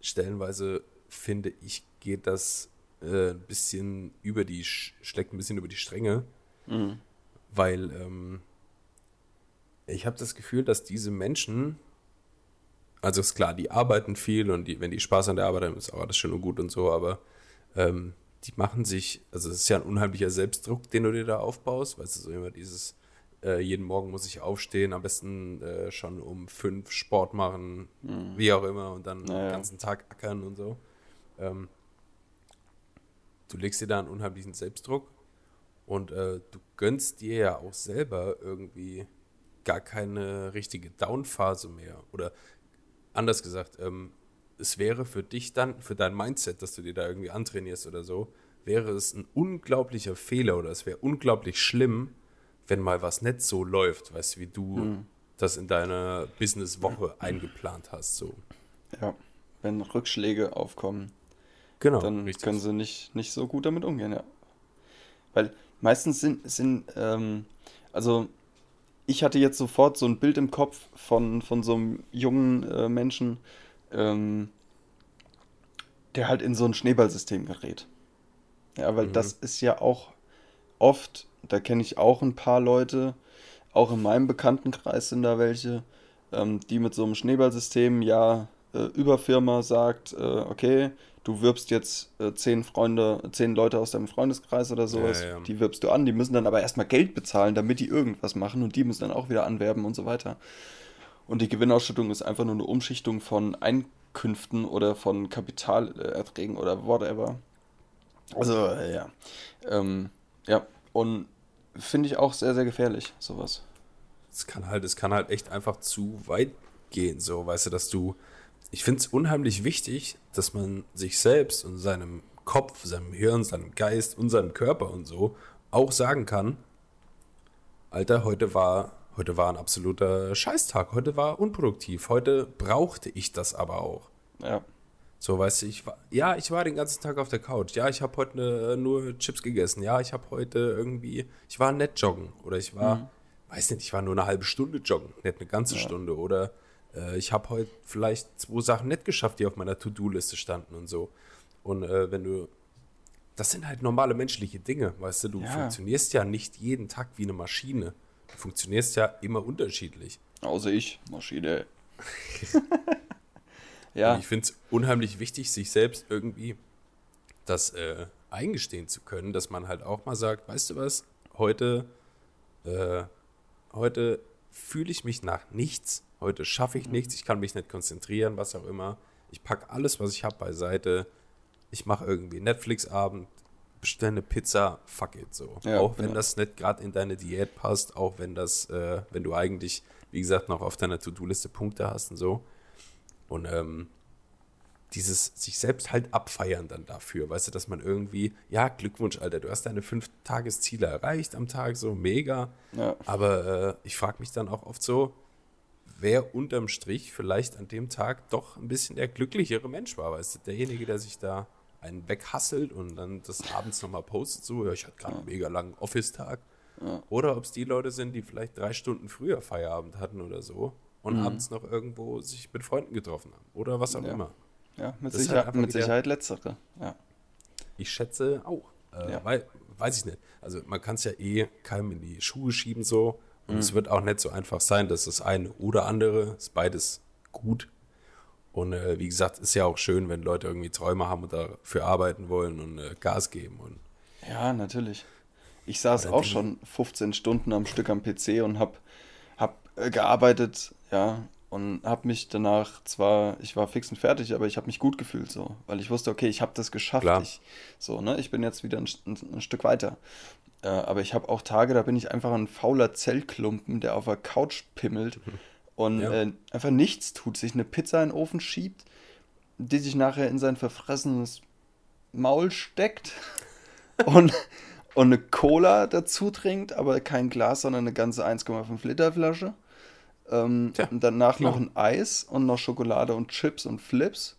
stellenweise finde ich, geht das äh, ein bisschen über die, Sch- schlägt ein bisschen über die Stränge, Mhm. weil ähm, ich habe das Gefühl, dass diese Menschen, also ist klar, die arbeiten viel und die, wenn die Spaß an der Arbeit haben, ist auch alles schön und gut und so, aber ähm, die machen sich, also es ist ja ein unheimlicher Selbstdruck, den du dir da aufbaust, weißt du, so immer dieses, äh, jeden Morgen muss ich aufstehen, am besten äh, schon um fünf Sport machen, mhm. wie auch immer, und dann naja. den ganzen Tag ackern und so. Ähm, du legst dir da einen unheimlichen Selbstdruck und äh, du gönnst dir ja auch selber irgendwie gar keine richtige Downphase mehr. Oder anders gesagt, ähm, es wäre für dich dann, für dein Mindset, dass du dir da irgendwie antrainierst oder so, wäre es ein unglaublicher Fehler oder es wäre unglaublich schlimm, wenn mal was nicht so läuft, weißt du, wie du mhm. das in deiner Businesswoche eingeplant hast. So. Ja, wenn Rückschläge aufkommen, genau, dann richtig. können sie nicht, nicht so gut damit umgehen, ja. Weil meistens sind, sind ähm, also ich hatte jetzt sofort so ein Bild im Kopf von, von so einem jungen äh, Menschen, ähm, der halt in so ein Schneeballsystem gerät. Ja, weil mhm. das ist ja auch oft, da kenne ich auch ein paar Leute, auch in meinem Bekanntenkreis sind da welche, ähm, die mit so einem Schneeballsystem ja äh, über Firma sagt, äh, okay, du wirbst jetzt äh, zehn Freunde, zehn Leute aus deinem Freundeskreis oder sowas, ja, ja. die wirbst du an, die müssen dann aber erstmal Geld bezahlen, damit die irgendwas machen und die müssen dann auch wieder anwerben und so weiter. Und die Gewinnausschüttung ist einfach nur eine Umschichtung von Einkünften oder von Kapitalerträgen oder whatever. Also, äh, ja. Ähm, ja, und finde ich auch sehr, sehr gefährlich, sowas. Es kann halt, es kann halt echt einfach zu weit gehen, so, weißt du, dass du. Ich finde es unheimlich wichtig, dass man sich selbst und seinem Kopf, seinem Hirn, seinem Geist und seinem Körper und so auch sagen kann, Alter, heute war Heute war ein absoluter Scheißtag. Heute war unproduktiv. Heute brauchte ich das aber auch. Ja. So, weißt du, ich war, ja, ich war den ganzen Tag auf der Couch. Ja, ich habe heute ne, nur Chips gegessen. Ja, ich habe heute irgendwie, ich war nett joggen. Oder ich war, mhm. weiß nicht, ich war nur eine halbe Stunde joggen, nicht eine ganze ja. Stunde. Oder äh, ich habe heute vielleicht zwei Sachen nett geschafft, die auf meiner To-Do-Liste standen und so. Und äh, wenn du, das sind halt normale menschliche Dinge, weißt du, du ja. funktionierst ja nicht jeden Tag wie eine Maschine. Du funktionierst ja immer unterschiedlich. Außer ich, Maschine. ja. Und ich finde es unheimlich wichtig, sich selbst irgendwie das äh, eingestehen zu können, dass man halt auch mal sagt, weißt du was, heute, äh, heute fühle ich mich nach nichts, heute schaffe ich nichts, ich kann mich nicht konzentrieren, was auch immer. Ich packe alles, was ich habe, beiseite. Ich mache irgendwie Netflix-Abend, bestell eine Pizza, fuck it so. Ja, auch wenn ja. das nicht gerade in deine Diät passt, auch wenn das, äh, wenn du eigentlich, wie gesagt, noch auf deiner To-Do-Liste Punkte hast und so. Und ähm, dieses sich selbst halt abfeiern dann dafür, weißt du, dass man irgendwie, ja, Glückwunsch, Alter, du hast deine fünf Tagesziele erreicht am Tag, so mega. Ja. Aber äh, ich frage mich dann auch oft so, wer unterm Strich vielleicht an dem Tag doch ein bisschen der glücklichere Mensch war, weißt du, derjenige, der sich da einen weghasselt und dann das abends nochmal postet, so, ja, ich hatte gerade einen mega langen Office-Tag. Ja. Oder ob es die Leute sind, die vielleicht drei Stunden früher Feierabend hatten oder so und mhm. abends noch irgendwo sich mit Freunden getroffen haben. Oder was auch ja. immer. Ja, mit, Sicher halt mit Sicherheit letztere. Ja. Ich schätze auch. Äh, weil, weiß ich nicht. Also man kann es ja eh keinem in die Schuhe schieben so. Und mhm. es wird auch nicht so einfach sein, dass das eine oder andere ist beides gut und äh, wie gesagt, ist ja auch schön, wenn Leute irgendwie Träume haben und dafür arbeiten wollen und äh, Gas geben. Und ja, natürlich. Ich saß auch schon 15 Stunden am Stück am PC und habe hab, äh, gearbeitet, ja, und habe mich danach zwar, ich war fix und fertig, aber ich habe mich gut gefühlt so, weil ich wusste, okay, ich habe das geschafft. Ich, so, ne, ich bin jetzt wieder ein, ein, ein Stück weiter. Äh, aber ich habe auch Tage, da bin ich einfach ein fauler Zellklumpen, der auf der Couch pimmelt. Mhm und ja. äh, einfach nichts tut, sich eine Pizza in den Ofen schiebt, die sich nachher in sein verfressenes Maul steckt und, und eine Cola dazu trinkt, aber kein Glas, sondern eine ganze 1,5 Liter Flasche. Ähm, und danach klar. noch ein Eis und noch Schokolade und Chips und Flips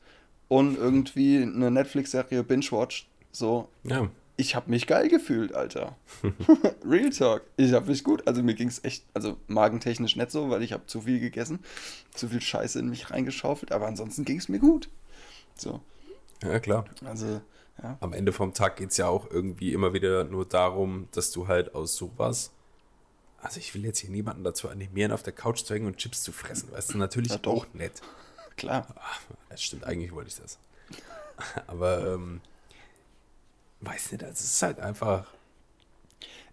und irgendwie eine Netflix-Serie Binge-Watch. So. Ja ich habe mich geil gefühlt, Alter. Real Talk. Ich habe mich gut. Also mir ging es echt, also magentechnisch nicht so, weil ich habe zu viel gegessen, zu viel Scheiße in mich reingeschaufelt, aber ansonsten ging es mir gut. So. Ja, klar. Also, ja. Am Ende vom Tag geht es ja auch irgendwie immer wieder nur darum, dass du halt aus sowas. Also ich will jetzt hier niemanden dazu animieren, auf der Couch zu hängen und Chips zu fressen. Weißt du, natürlich ja, auch nett. Klar. Das stimmt, eigentlich wollte ich das. Aber ähm, weiß nicht, also es ist halt einfach.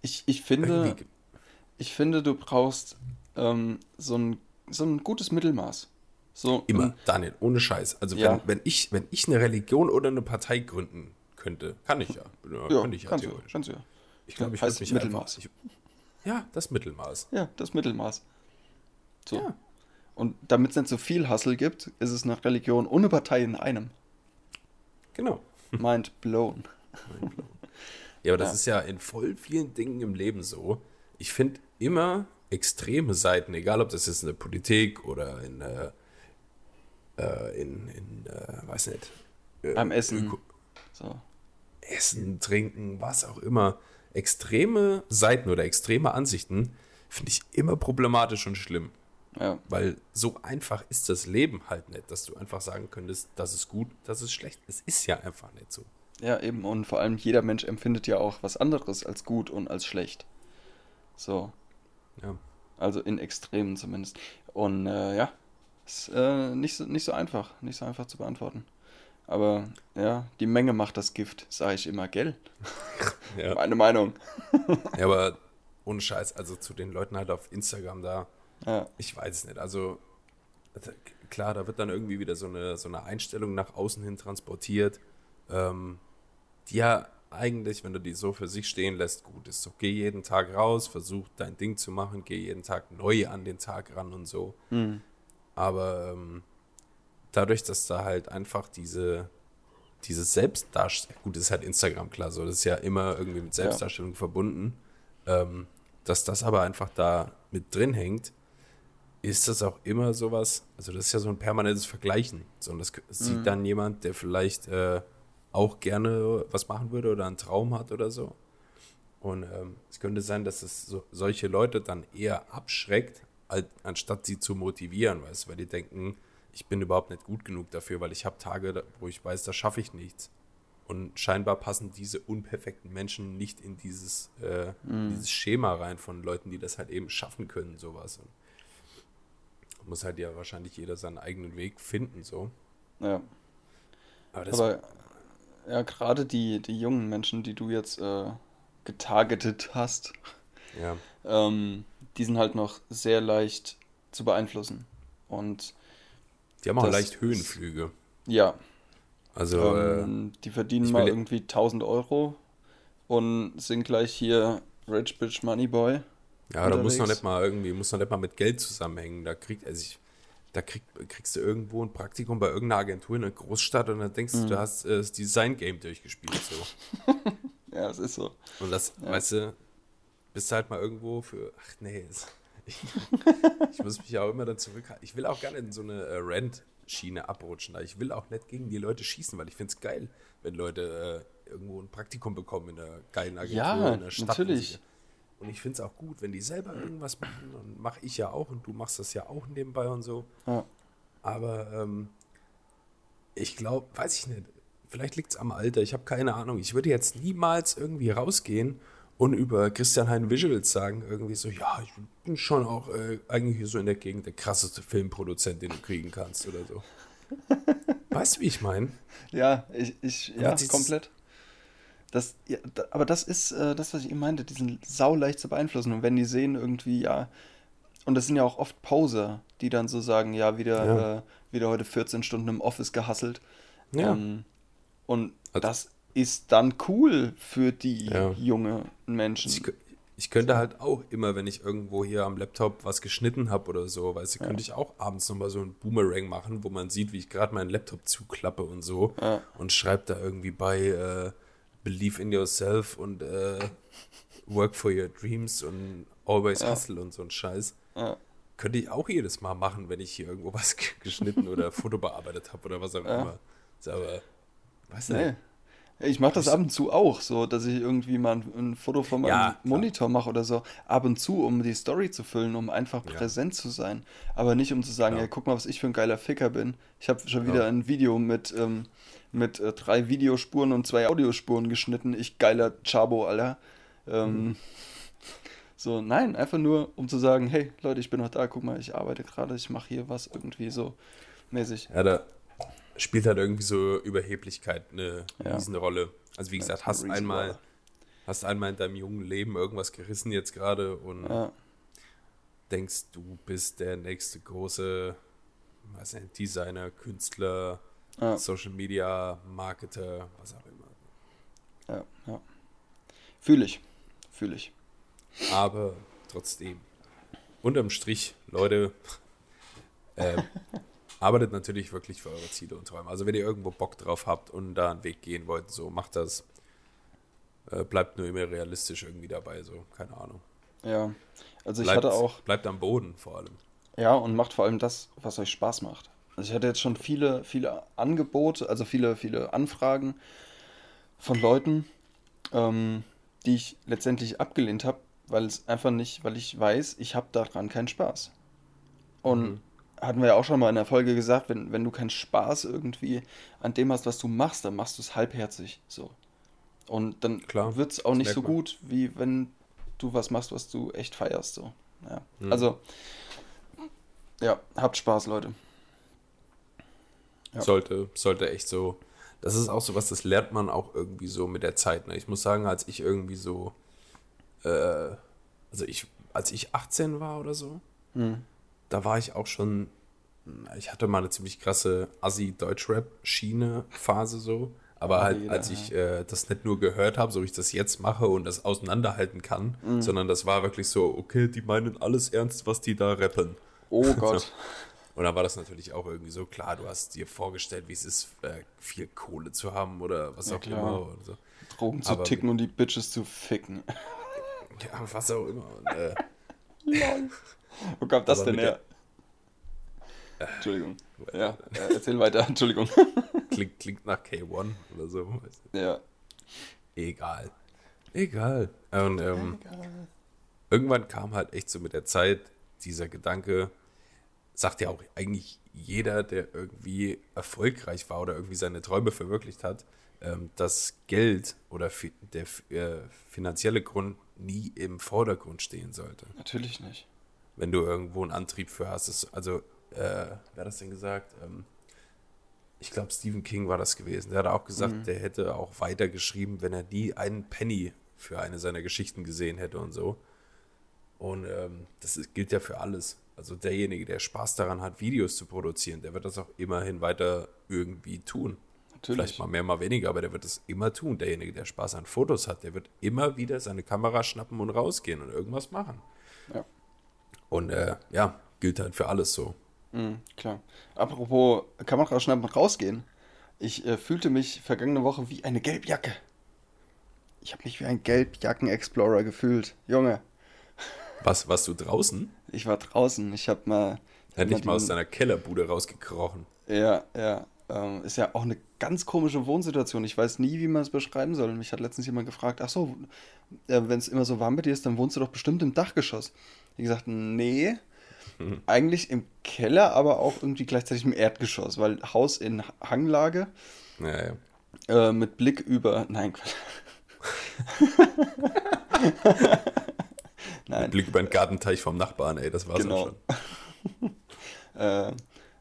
Ich, ich finde, Ich finde, du brauchst ähm, so, ein, so ein gutes Mittelmaß. So, Immer, ein- Daniel, ohne Scheiß. Also Ja. wenn, wenn, ich, wenn ich eine Religion oder eine Partei gründen könnte, kann ich ja. Ja, ja, könnte ich ja kannst du, kannst du ja. Ich glaube, ich Heißt würde mich Mittelmaß. einfach... Ich, ja, das Mittelmaß. Ja, das Mittelmaß. So. Ja. Und damit es nicht so viel Hassel gibt, ist es eine Religion ohne Partei in einem. Genau. Mind blown. Ja, aber das Ja. ist ja in voll vielen Dingen im Leben so. Ich finde immer extreme Seiten, egal ob das jetzt in der Politik oder in, äh, äh, in, in äh, weiß nicht, äh, Beim Essen. Öko- So. Essen, Trinken, was auch immer. Extreme Seiten oder extreme Ansichten finde ich immer problematisch und schlimm. Ja. Weil so einfach ist das Leben halt nicht, dass du einfach sagen könntest, das ist gut, das ist schlecht. Es ist ja einfach nicht so. Ja, eben. Und vor allem jeder Mensch empfindet ja auch was anderes als gut und als schlecht. So. Ja. Also in Extremen zumindest. Und äh, ja, ist äh, nicht, so, nicht so einfach. Nicht so einfach zu beantworten. Aber ja, die Menge macht das Gift, sage ich immer, gell? Ja. Meine Meinung. Ja, aber ohne Scheiß, also zu den Leuten halt auf Instagram da, Ja, ich weiß es nicht. Also also, klar, da wird dann irgendwie wieder so eine, so eine Einstellung nach außen hin transportiert, ähm, die ja eigentlich, wenn du die so für sich stehen lässt, gut ist. So, geh jeden Tag raus, versuch dein Ding zu machen, geh jeden Tag neu an den Tag ran und so. hm. Aber ähm, dadurch, dass da halt einfach diese, diese Selbstdarstellung, gut, das ist halt Instagram klar, so, das ist ja immer irgendwie mit Selbstdarstellung verbunden, ähm, dass das aber einfach da mit drin hängt, ist das auch immer sowas, also das ist ja so ein permanentes Vergleichen. So, und das sieht dann jemand, der vielleicht äh, auch gerne was machen würde oder einen Traum hat oder so. Und ähm, es könnte sein, dass es so, solche Leute dann eher abschreckt, als, anstatt sie zu motivieren, weißt weil die denken, ich bin überhaupt nicht gut genug dafür, weil ich habe Tage, wo ich weiß, da schaffe ich nichts. Und scheinbar passen diese unperfekten Menschen nicht in dieses, äh, dieses Schema rein von Leuten, die das halt eben schaffen können, sowas. Und muss halt ja wahrscheinlich jeder seinen eigenen Weg finden, so. ja. Aber Aber ja, gerade die, die jungen Menschen, die du jetzt äh, getargetet hast, ja, ähm, die sind halt noch sehr leicht zu beeinflussen. Und die haben auch leicht Höhenflüge. ja, Also, äh, ähm, die verdienen mal irgendwie 1000 Euro und sind gleich hier Rich Bitch Money Boy. Ja, da muss noch nicht mal irgendwie, muss noch nicht mal mit Geld zusammenhängen. Da kriegt, also ich, da krieg, kriegst du irgendwo ein Praktikum bei irgendeiner Agentur in einer Großstadt und dann denkst du, Mhm. du hast äh, das Design-Game durchgespielt. So. Ja, es ist so. Und das, weißt du, bist du halt mal irgendwo für, ach nee, es, ich, muss mich ja auch immer dann zurückhalten. Ich will auch gar nicht in so eine äh, Rent-Schiene abrutschen. Ich will auch nicht gegen die Leute schießen, weil ich finde es geil, wenn Leute äh, irgendwo ein Praktikum bekommen in einer geilen Agentur, Ja, in einer Stadt. natürlich. Und ich finde es auch gut, wenn die selber irgendwas machen und mache ich ja auch und du machst das ja auch nebenbei und so. Ja. Aber ähm, ich glaube, weiß ich nicht, vielleicht liegt es am Alter, ich habe keine Ahnung. Ich würde jetzt niemals irgendwie rausgehen und über Christian Hein Visuals sagen, irgendwie so, ja, ich bin schon auch äh, eigentlich hier so in der Gegend der krasseste Filmproduzent, den du kriegen kannst oder so. weißt du, wie ich meine? Ja, ich, ich ja, komplett. Das, ja, da, aber das ist äh, das, was ich eben meinte, die sind sau leicht zu beeinflussen. Und wenn die sehen irgendwie, ja, und das sind ja auch oft Poser, die dann so sagen, ja, wieder, Ja. Äh, wieder heute 14 Stunden im Office gehasselt. Ja. Ähm, und Also- das ist dann cool für die Ja. junge Menschen. Ich, ich könnte halt auch immer, wenn ich irgendwo hier am Laptop was geschnitten habe oder so, weißt du, könnte ich auch abends nochmal so ein Boomerang machen, wo man sieht, wie ich gerade meinen Laptop zuklappe und so Ja. und schreibt da irgendwie bei äh, Believe in yourself und äh, Work for your dreams und Always Ja. hustle und so ein Scheiß. Ja. Könnte ich auch jedes Mal machen, wenn ich hier irgendwo was ge- geschnitten oder Foto bearbeitet habe oder was auch Ja. immer. Ist aber, weißt du, Nee. Ich mache das ab und zu auch, so dass ich irgendwie mal ein, ein Foto von meinem Ja. Monitor mache oder so. Ab und zu, um die Story zu füllen, um einfach Ja. präsent zu sein. Aber nicht um zu sagen, Ja. ja, guck mal, was ich für ein geiler Ficker bin. Ich habe schon Ja. wieder ein Video mit, ähm, mit äh, drei Videospuren und zwei Audiospuren geschnitten. Ich geiler Chabo, Alter. Ähm, Mhm. So, nein, einfach nur, um zu sagen, hey Leute, ich bin noch da, guck mal, ich arbeite gerade, ich mache hier was irgendwie so mäßig. Ja, da spielt halt irgendwie so Überheblichkeit eine Ja. Riesenrolle. Also wie gesagt, hast einmal, hast einmal in deinem jungen Leben irgendwas gerissen jetzt gerade und Ja. denkst, du bist der nächste große weiß nicht, Designer, Künstler, ja. Social Media, Marketer, was auch immer. Ja, ja. Fühle ich. Fühle ich. Aber trotzdem, unterm Strich, Leute, äh, arbeitet natürlich wirklich für eure Ziele und Träume. Also wenn ihr irgendwo Bock drauf habt und da einen Weg gehen wollt, so macht das. Äh, bleibt nur immer realistisch irgendwie dabei, so, keine Ahnung. Ja, also ich bleibt, hatte auch. Bleibt am Boden vor allem. Ja, und macht vor allem das, was euch Spaß macht. Also ich hatte jetzt schon viele, viele Angebote, also viele, viele Anfragen von Leuten, ähm, die ich letztendlich abgelehnt habe, weil es einfach nicht, weil ich weiß, ich habe daran keinen Spaß. Und mhm. Hatten wir ja auch schon mal in der Folge gesagt, wenn, wenn du keinen Spaß irgendwie an dem hast, was du machst, dann machst du es halbherzig so. Und dann wird es auch nicht so gut, wie wenn du was machst, was du echt feierst. So. Ja. Mhm. Also, ja, habt Spaß, Leute. Ja. Sollte, sollte echt so. Das ist auch so was, das lernt man auch irgendwie so mit der Zeit. Ne? Ich muss sagen, als ich irgendwie so, äh, also ich, als ich 18 war oder so, mhm. Da war ich auch schon, ich hatte mal eine ziemlich krasse Assi-Deutschrap-Schiene-Phase so. Aber halt, jeder, als ich äh, das nicht nur gehört habe, so wie ich das jetzt mache und das auseinanderhalten kann, mhm. sondern das war wirklich so, okay, die meinen alles ernst, was die da rappen. Oh Gott. Und dann war das natürlich auch irgendwie so, klar, du hast dir vorgestellt, wie es ist, äh, viel Kohle zu haben oder was ja, auch klar. immer. So. Drogen zu Aber ticken und die Bitches zu ficken. Ja, was auch immer. Und, äh, Wo kommt das denn her? Entschuldigung. Ja, erzähl weiter, Entschuldigung. Klingt, klingt nach K1 oder so. Ja. Egal. Egal. Und ähm, Egal. irgendwann kam halt echt so mit der Zeit dieser Gedanke, sagt ja auch eigentlich jeder, der irgendwie erfolgreich war oder irgendwie seine Träume verwirklicht hat, ähm, dass Geld oder der äh, finanzielle Grund nie im Vordergrund stehen sollte. Natürlich nicht. Wenn du irgendwo einen Antrieb für hast. Ist, also, äh, wer hat das denn gesagt? Ähm, ich glaube, Stephen King war das gewesen. Der hat auch gesagt, mhm. der hätte auch weitergeschrieben, wenn er nie einen Penny für eine seiner Geschichten gesehen hätte und so. Und ähm, das ist, gilt ja für alles. Also derjenige, der Spaß daran hat, Videos zu produzieren, der wird das auch immerhin weiter irgendwie tun. Natürlich. Vielleicht mal mehr, mal weniger, aber der wird es immer tun. Derjenige, der Spaß an Fotos hat, der wird immer wieder seine Kamera schnappen und rausgehen und irgendwas machen. Ja. Und äh, ja, gilt halt für alles so. Mhm, klar. Apropos Kamera schnappen und rausgehen. Ich äh, fühlte mich vergangene Woche wie eine Gelbjacke. Ich habe mich wie ein Gelbjacken-Explorer gefühlt. Junge. Was, warst du draußen? Ich war draußen. Ich habe mal. Hätte ich mal aus deiner Kellerbude rausgekrochen. Ja, ja. Ähm, ist ja auch eine ganz komische Wohnsituation. Ich weiß nie, wie man es beschreiben soll. Mich hat letztens jemand gefragt: Ach so, äh, wenn es immer so warm bei dir ist, dann wohnst du doch bestimmt im Dachgeschoss. Ich gesagt: Nee. Hm. Eigentlich im Keller, aber auch irgendwie gleichzeitig im Erdgeschoss, weil Haus in Hanglage. Ja, ja. Äh, mit Blick über. Nein. Nein. Blick über den Gartenteich vom Nachbarn, ey, das war's genau. schon. äh,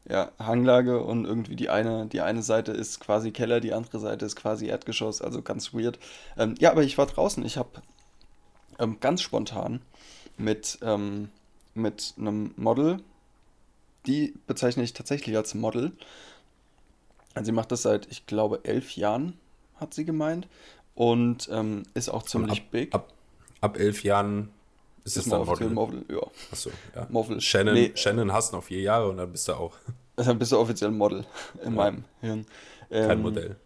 ja, Hanglage und irgendwie die eine, die eine Seite ist quasi Keller, die andere Seite ist quasi Erdgeschoss, also ganz weird. Ähm, ja, aber ich war draußen, ich habe ähm, ganz spontan mit, ähm, mit einem Model, die bezeichne ich tatsächlich als Model. Also sie macht das seit, ich glaube, elf Jahren, hat sie gemeint. Und ähm, ist auch ziemlich ab, big. Ab, ab elf Jahren ist das dann Model? Model? Ja. Achso, ja. Model. Shannon, nee. Shannon hast noch vier Jahre und dann bist du auch. Dann bist du offiziell Model in ja. meinem Hirn. Ähm, Kein Modell.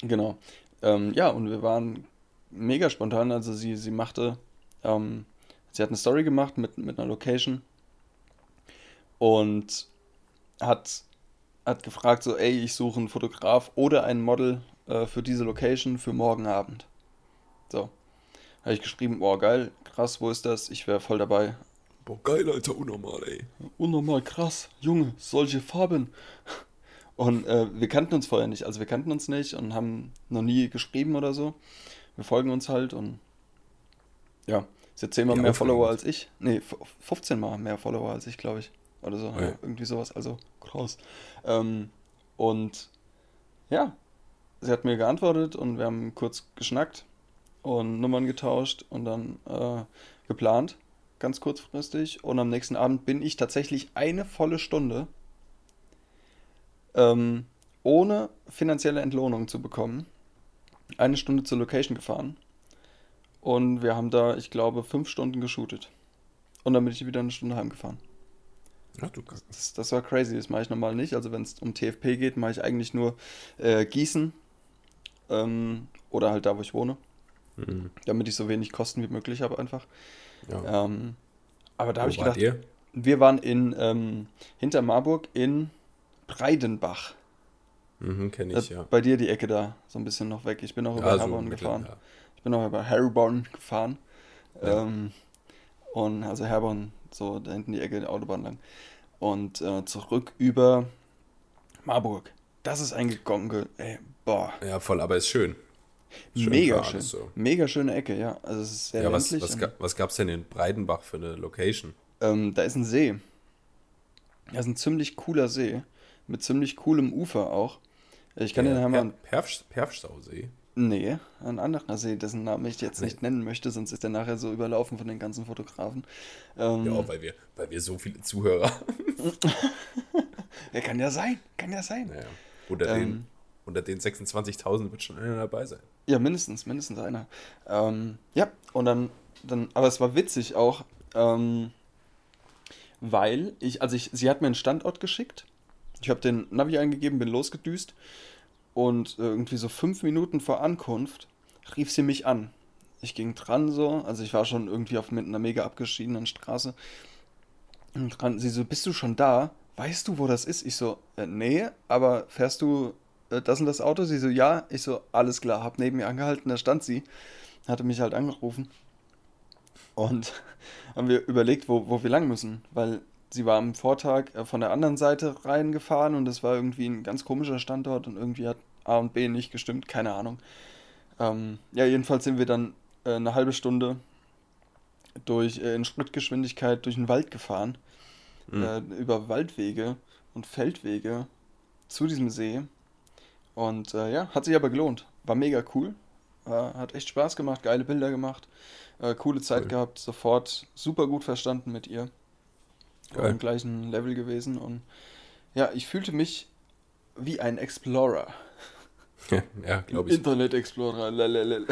Genau. Ähm, ja, und wir waren mega spontan. Also sie, sie machte, ähm, sie hat eine Story gemacht mit, mit einer Location und hat, hat gefragt, so, ey, ich suche einen Fotograf oder ein Model äh, für diese Location für morgen Abend. So. Habe ich geschrieben, boah, geil, krass, wo ist das? Ich wäre voll dabei. Boah, geil, Alter, unnormal, ey. Unnormal, krass, Junge, solche Farben. Und äh, wir kannten uns vorher nicht, also wir kannten uns nicht und haben noch nie geschrieben oder so. Wir folgen uns halt und ja, sie hat zehnmal mehr Follower als ich. Nee, 15 mal mehr Follower als ich, glaube ich. Oder so, ja. Ja, irgendwie sowas, also krass. Ähm, und ja, sie hat mir geantwortet und wir haben kurz geschnackt und Nummern getauscht und dann äh, geplant. ganz kurzfristig. Und am nächsten Abend bin ich tatsächlich eine volle Stunde ähm, ohne finanzielle Entlohnung zu bekommen, eine Stunde zur Location gefahren. Und wir haben da, ich glaube, fünf Stunden geshootet. Und dann bin ich wieder eine Stunde heimgefahren. Ach du. Das, das war crazy, das mache ich normal nicht. Also wenn es um TFP geht, mache ich eigentlich nur äh, Gießen ähm, oder halt da, wo ich wohne. Mhm. Damit ich so wenig Kosten wie möglich habe einfach. Ja. Ähm, aber da habe ich gedacht, ihr? wir waren in ähm, hinter Marburg in Breidenbach. Mhm, kenne Äh, ich, ja. Bei dir die Ecke da, so ein bisschen noch weg. Ich bin auch über Ja, so Herborn mittel, gefahren. ja. Ich bin auch über Herborn gefahren. Ja. Ähm, und also Herborn, so da hinten die Ecke der Autobahn lang. Und äh, zurück über Marburg. Das ist ein Gegonge. Ey, boah. Ja, voll, aber ist schön. Schön Mega schön. so. Mega schöne Ecke, ja. Also es ist sehr Ja, was, was, ga, was gab's denn in Breidenbach für eine Location? Ähm, da ist ein See. Das ist ein ziemlich cooler See. Mit ziemlich coolem Ufer auch. Ich kann Der den nachher mal. Per Perf Perfstausee. Nee, ein anderer See, dessen Namen ich jetzt nicht nennen möchte, sonst ist der nachher so überlaufen von den ganzen Fotografen. Ähm, Ja, weil wir, weil wir so viele Zuhörer ja, kann ja sein, kann ja sein. Naja, unter, Ähm. den, unter den 26.000 wird schon einer dabei sein. Ja, mindestens, mindestens einer. Ähm, ja, und dann, dann, aber es war witzig auch, ähm, weil ich, also ich, sie hat mir einen Standort geschickt. Ich habe den Navi eingegeben, bin losgedüst und irgendwie so fünf Minuten vor Ankunft rief sie mich an. Ich ging dran so, also ich war schon irgendwie auf mit einer mega abgeschiedenen Straße. Und dran, sie so, bist du schon da? Weißt du, wo das ist? Ich so, äh, nee, aber fährst du äh, das und das Auto? Sie so, ja. Ich so, alles klar, hab neben mir angehalten, da stand sie, hatte mich halt angerufen. Und haben wir überlegt, wo, wo wir lang müssen, weil sie war am Vortag äh, von der anderen Seite reingefahren und es war irgendwie ein ganz komischer Standort und irgendwie hat A und B nicht gestimmt, keine Ahnung. Ähm, ja, jedenfalls sind wir dann äh, eine halbe Stunde durch äh, in Schrittgeschwindigkeit durch den Wald gefahren, Mhm. äh, über Waldwege und Feldwege zu diesem See. Und äh, ja, hat sich aber gelohnt. War mega cool. Hat echt Spaß gemacht, geile Bilder gemacht, äh, coole Zeit Cool. gehabt, sofort super gut verstanden mit ihr. Geil. im gleichen Level gewesen und ja, ich fühlte mich wie ein Explorer. ja, glaube ich. Internet Explorer. Lalalala.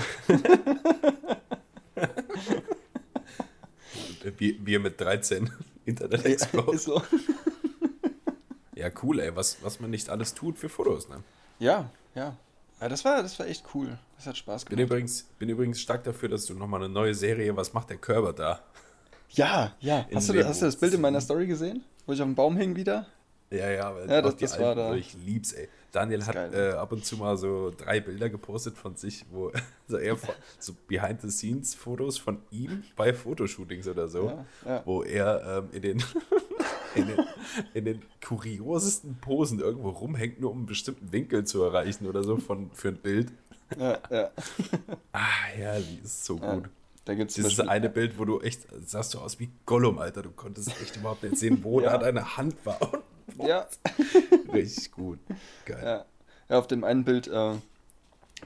Wir, wir mit 13 Internet Ja, Explorer. ist so. Ja, cool, ey, was, was man nicht alles tut für Fotos, ne? Ja, ja. Ja, das war, das war echt cool. Das hat Spaß Bin gemacht. übrigens, bin übrigens stark dafür, dass du nochmal eine neue Serie, was macht der Körper da? Ja, ja. Hast du, hast du das Bild in meiner Story gesehen? Wo ich auf dem Baum hing wieder? Ja, ja, weil Ja, das- das war da. Ich lieb's, ey. Daniel hat äh, ab und zu mal so drei Bilder gepostet von sich, wo also er so Behind-the-Scenes-Fotos von ihm bei Fotoshootings oder so, Ja, ja. wo er ähm, in, den, in, den, in den kuriosesten Posen irgendwo rumhängt, nur um einen bestimmten Winkel zu erreichen oder so von, für ein Bild. Ja, ja. Ah, herrlich, ist so gut. Da gibt es Dieses eine Bild, wo du echt, sahst du aus wie Gollum, Alter. Du konntest echt überhaupt nicht sehen, wo Ja. da deine Hand war. Ja, Richtig gut. Geil. ja. ja, auf dem einen Bild äh,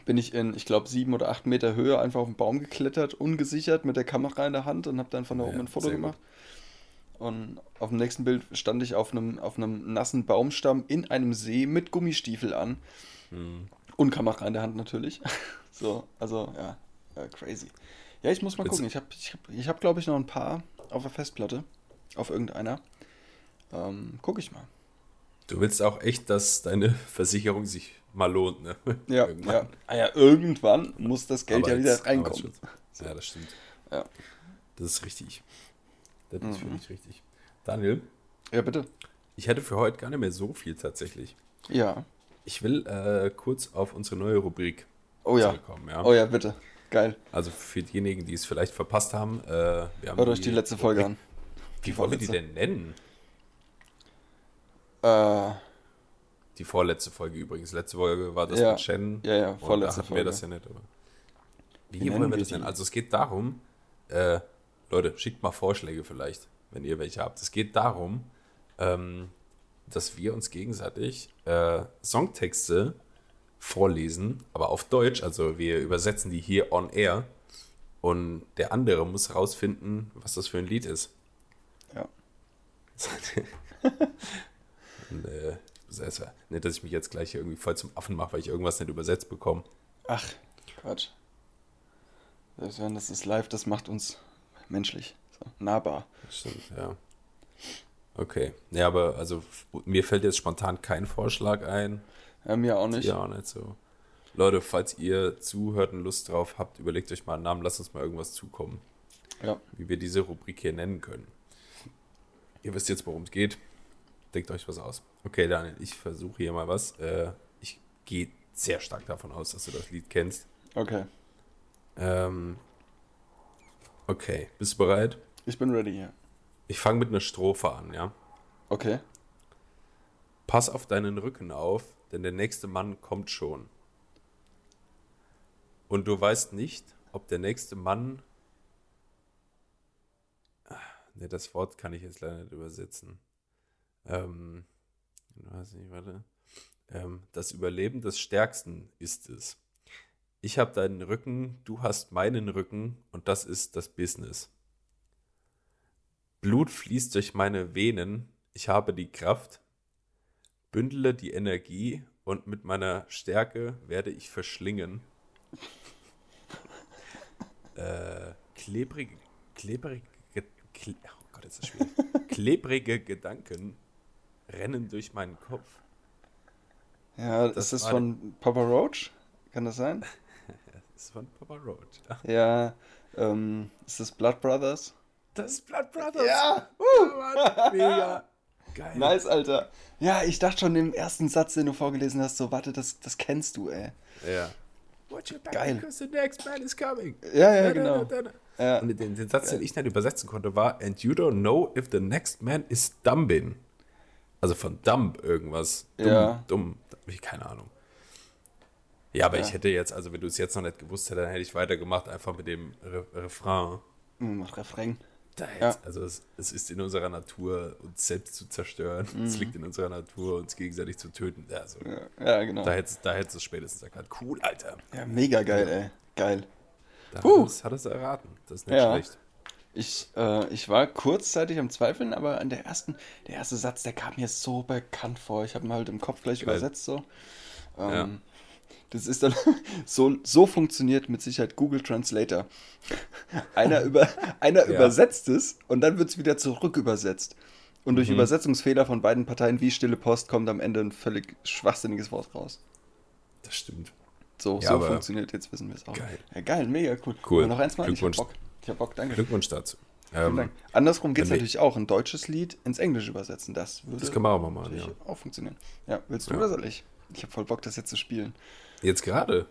bin ich in, ich glaube, sieben oder acht Meter Höhe einfach auf den Baum geklettert, ungesichert, mit der Kamera in der Hand und habe dann von da Ja, oben ein Foto gut. gemacht. Und auf dem nächsten Bild stand ich auf einem, auf einem nassen Baumstamm in einem See mit Gummistiefel an. Hm. Und Kamera in der Hand natürlich. So, also ja, äh, crazy. Ja, ich muss mal gucken. Ich habe, ich hab, ich hab, glaube ich, noch ein paar auf der Festplatte. Auf irgendeiner. Ähm, guck ich mal. Du willst auch echt, dass deine Versicherung sich mal lohnt, ne? Ja, Irgendwann. ja. Ah ja, irgendwann muss das Geld ja wieder reinkommen. Ja, das stimmt. Ja. Das ist richtig. Das ist Mhm. wirklich richtig. Daniel, Ja, bitte. ich hätte für heute gar nicht mehr so viel tatsächlich. Ja. Ich will äh, kurz auf unsere neue Rubrik Oh ja. zurückkommen. Ja? Oh ja, bitte. Geil. Also für diejenigen, die es vielleicht verpasst haben, äh, wir haben Hört euch die letzte Folge an. Wie wollen wir die vorletzte. denn nennen? Äh, Die vorletzte Folge übrigens. Letzte Folge war das Ja. mit Shen. ja, ja, Und da vorletzte hatten wir Folge. das ja nicht. Aber wie, Wie wollen wir das nennen? Also es geht darum, äh, Leute, schickt mal Vorschläge vielleicht, wenn ihr welche habt. Es geht darum, ähm, dass wir uns gegenseitig äh, Songtexte vorlesen, aber auf Deutsch, also wir übersetzen die hier on air Und der andere muss rausfinden, was das für ein Lied ist. Ja. Und, äh, nicht, dass ich mich jetzt gleich irgendwie voll zum Affen mache, weil ich irgendwas nicht übersetzt bekomme. Ach, Quatsch. Selbst wenn das ist live, das macht uns menschlich. So, nahbar. Stimmt, ja. Okay. Ja, aber also mir fällt jetzt spontan kein Vorschlag ein. Ja, mir auch nicht. Ja, auch nicht so. Leute, falls ihr zuhört und Lust drauf habt, überlegt euch mal einen Namen, lasst uns mal irgendwas zukommen, Ja. wie wir diese Rubrik hier nennen können. Ihr wisst jetzt, worum es geht. Denkt euch was aus. Okay, Daniel, ich versuche hier mal was. Äh, ich gehe sehr stark davon aus, dass du das Lied kennst. Okay. Ähm, okay, bist du bereit? Ich bin ready hier. Ich fange mit einer Strophe an, ja? Okay. Pass auf deinen Rücken auf, denn der nächste Mann kommt schon. Und du weißt nicht, ob der nächste Mann. Ne, das Wort kann ich jetzt leider nicht übersetzen. Ähm, weiß nicht, warte. Ähm, das Überleben des Stärksten ist es. Ich habe deinen Rücken, du hast meinen Rücken und das ist das Business. Blut fließt durch meine Venen, ich habe die Kraft, bündele die Energie und mit meiner Stärke werde ich verschlingen. äh, klebrige, klebrige, kle oh Gott, ist das schwierig. klebrige Gedanken rennen durch meinen Kopf. Ja, Das ist das von Papa Roach? Kann das sein? Das ist von Papa Roach. Ja. Ähm, ist das Blood Brothers? Das ist Blood Brothers. Ja! Mann, mega. Geil. Nice, Alter. Ja, ich dachte schon im ersten Satz, den du vorgelesen hast, so, warte, das, das kennst du, ey. Ja. Watch your back Geil. because the next man is coming. Ja, ja, genau. Ja. Und den, den Satz, den ich nicht übersetzen konnte, war And you don't know if the next man is dumbin. Also von dumb irgendwas. Dumm, Ja. dumm. Ich keine Ahnung. Ja, aber Ja. ich hätte jetzt, also wenn du es jetzt noch nicht gewusst hättest, dann hätte ich weitergemacht, einfach mit dem Re Refrain. Hm, Refrain. Da hätte, Ja. Also es, es ist in unserer Natur, uns selbst zu zerstören. Es liegt in unserer Natur, uns gegenseitig zu töten. Also, Mhm. Ja, ja, genau. da hättest da hättest du es spätestens erkannt. Cool, Alter. Ja, mega geil, ey. Geil. Da Puh. hat es, hat es erraten. Das ist nicht Ja. schlecht. Ich, äh, ich war kurzzeitig am Zweifeln, aber an der ersten, der erste Satz, der kam mir so bekannt vor. Ich habe ihn halt im Kopf gleich Geil. übersetzt so. Ähm, Ja. Das ist dann so, so funktioniert mit Sicherheit Google Translator. Einer, über, einer Ja. übersetzt es und dann wird es wieder zurück übersetzt. Und durch Mhm. Übersetzungsfehler von beiden Parteien wie stille Post kommt am Ende ein völlig schwachsinniges Wort raus. Das stimmt. So, Ja, so funktioniert, jetzt wissen wir es auch. Geil. Ja, geil, mega cool. Cool. Wir noch eins machen? Ich hab Glückwunsch. Bock. Ich hab Bock, danke. Glückwunsch dazu. Ähm, Dank. Andersrum geht es natürlich auch, ein deutsches Lied ins Englische übersetzen. Das würde das können wir auch mal machen. Ja. auch funktionieren. Ja, willst du Ja. oder soll ich? Ich habe voll Bock, das jetzt zu spielen. Jetzt gerade.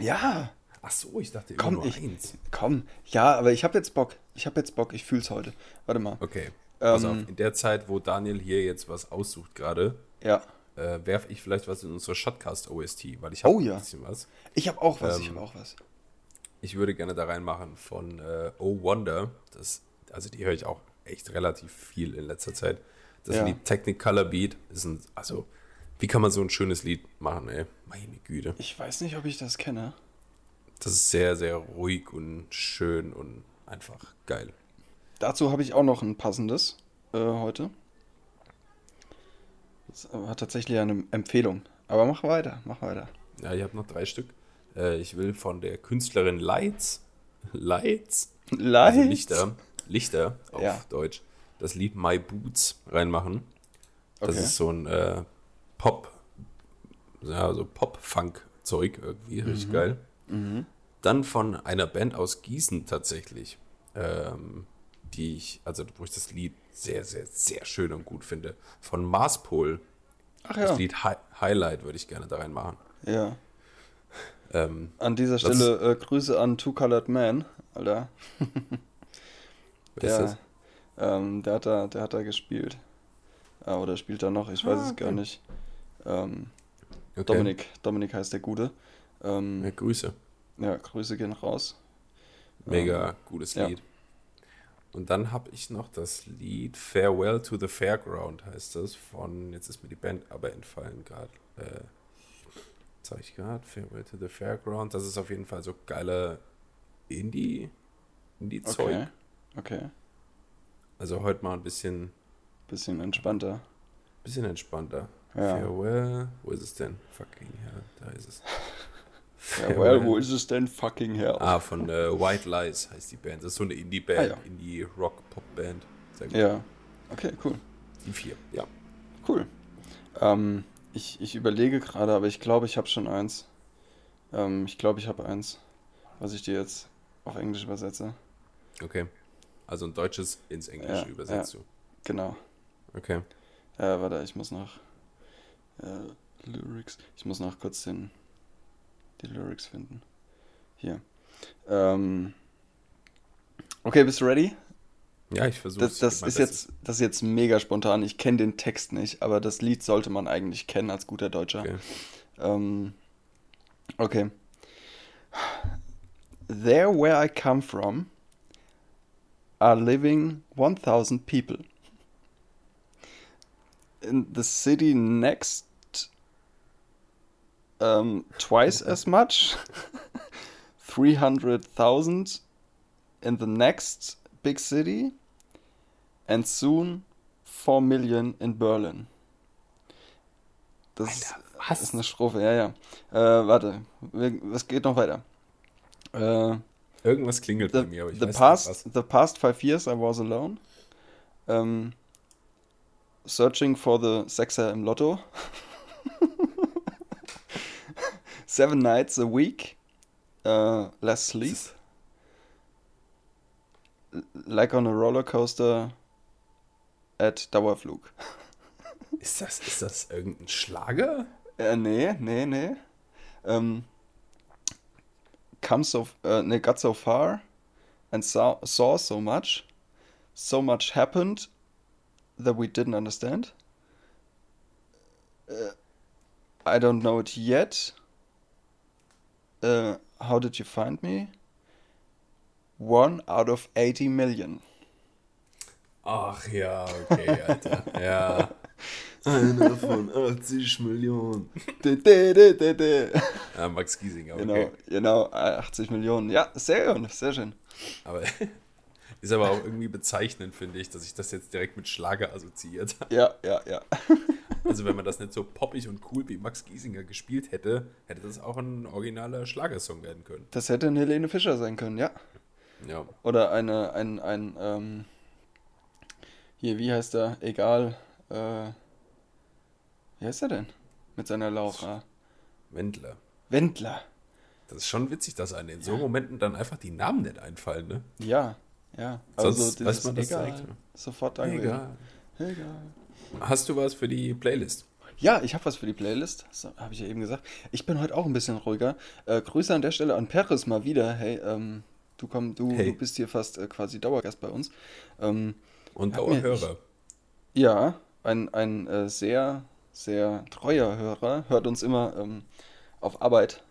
Ja, Ach so, ich dachte immer komm, nur ich. eins. Komm, ja, aber ich habe jetzt Bock. Ich habe jetzt Bock, ich fühl's heute. Warte mal. Okay. Pass Ähm, auf, in der Zeit, wo Daniel hier jetzt was aussucht gerade, Ja. äh, werfe ich vielleicht was in unsere Shotcast OST, weil ich habe Oh ja. ein bisschen was. Ich habe auch was, ich Ähm, habe auch was. Ich würde gerne da reinmachen von äh, Oh Wonder. Das, also die höre ich auch echt relativ viel in letzter Zeit. Das Ja. Lied Technicolor Beat ist ein, also, wie kann man so ein schönes Lied machen, ey? Meine Güte. Ich weiß nicht, ob ich das kenne. Das ist sehr, sehr ruhig und schön und einfach geil. Dazu habe ich auch noch ein passendes äh, heute. Das hat tatsächlich eine Empfehlung. Aber mach weiter, mach weiter. Ja, ich habe noch drei Stück. Äh, ich will von der Künstlerin Lights, Lights, also Lights? Lichter, Lichter auf Ja. Deutsch, das Lied My Boots reinmachen. Das Okay. ist so ein äh, Pop, ja, so Pop-Funk-Zeug irgendwie, richtig geil. Mhm. Dann von einer Band aus Gießen tatsächlich, ähm, die ich, also wo ich das Lied sehr, sehr, sehr schön und gut finde. Von Marspol. Ach Das ja. Lied Hi Highlight würde ich gerne da reinmachen. Ja. Ähm, An dieser Das- Stelle äh, Grüße an Two Colored Man, Alter. das? Der, ähm, der, hat da, der hat da gespielt. Äh, oder spielt da noch, ich weiß Ah, es gar okay. nicht. Ähm, Okay. Dominik, Dominik heißt der Gute. Ähm, Ja, Grüße. ja, Grüße gehen raus. Mega Ähm, gutes ja. Lied. Und dann habe ich noch das Lied Farewell to the Fairground, heißt das, von, jetzt ist mir die Band aber entfallen gerade. Äh, zeige ich gerade, Farewell to the Fairground. Das ist auf jeden Fall so geiler Indie, Indie-Zeug. Okay. Okay. Also heute mal ein bisschen, Bisschen entspannter. bisschen entspannter. Ja. Farewell. Wo ist es denn? Fucking hell, da ist es. Ja, well, wo ist es denn? Fucking hell. Ah, von äh, White Lies heißt die Band. Das ist so eine Indie-Band, Ah, ja. Indie-Rock-Pop-Band. Sehr gut. Ja. Okay, cool. Die vier, ja. Cool. Ähm, ich, ich überlege gerade, aber ich glaube, ich habe schon eins. Ähm, ich glaube, ich habe eins, was ich dir jetzt auf Englisch übersetze. Okay. Also ein deutsches ins Englische Ja, übersetzt ja. du. Genau. Okay. Äh, warte, ich muss noch äh, Lyrics. Ich muss noch kurz den, die Lyrics finden. Hier. Ähm, okay, bist du ready? Ja, ich versuche Das, das ist jetzt, das ist jetzt mega spontan. Ich kenne den Text nicht, aber das Lied sollte man eigentlich kennen als guter Deutscher. Okay. Ähm, okay. There where I come from are living 1000 people. In the city next, um, twice as much. 300,000 in the next big city. And soon 4 million in Berlin. Das ist- was? ist eine Strophe, ja, ja. Äh, warte, es geht noch weiter. Äh, Irgendwas klingelt the, bei mir, aber ich the, weiß past, nicht was. the past five years I was alone. Ähm, searching for the Sechser im Lotto. Seven nights a week. Uh, less sleep. Like on a roller coaster at Dauerflug. Ist das, ist das irgendein Schlager? Äh, nee, nee, nee. Ähm, come so, äh, nee, got so far and saw, saw so much. So much happened that we didn't understand. Äh, I don't know it yet. Äh, how did you find me? One out of 80 million. Ach ja, okay, Alter. ja. Einer von 80 Millionen. De, de, de, de, de. Ja, Max Giesinger, okay. Genau, genau, 80 Millionen. Ja, sehr schön, sehr schön. Aber ist aber auch irgendwie bezeichnend, finde ich, dass ich das jetzt direkt mit Schlager assoziiert habe. Ja, ja, ja. Also wenn man das nicht so poppig und cool wie Max Giesinger gespielt hätte, hätte das auch ein originaler Schlagersong werden können. Das hätte eine Helene Fischer sein können, ja. Ja. Oder eine, ein, ein, ähm, hier, wie heißt er? Egal, äh, wie heißt er denn? Mit seiner Laura. Wendler. Wendler. Das ist schon witzig, dass einem in so Momenten dann einfach die Namen nicht einfallen, ne? Ja, ja. Sonst dieses weiß man das egal. direkt, ne? Sofort gewesen. Egal. Egal. Hast du was für die Playlist? Ja, ich habe was für die Playlist. Das habe ich ja eben gesagt. Ich bin heute auch ein bisschen ruhiger. Äh, Grüße an der Stelle an Peres mal wieder. Hey, ähm, du komm, du, Hey. du bist hier fast äh, quasi Dauergast bei uns. Ähm, Und Dauerhörer. Ja, ein, ein äh, sehr, sehr treuer Hörer. Hört uns immer ähm, auf Arbeit.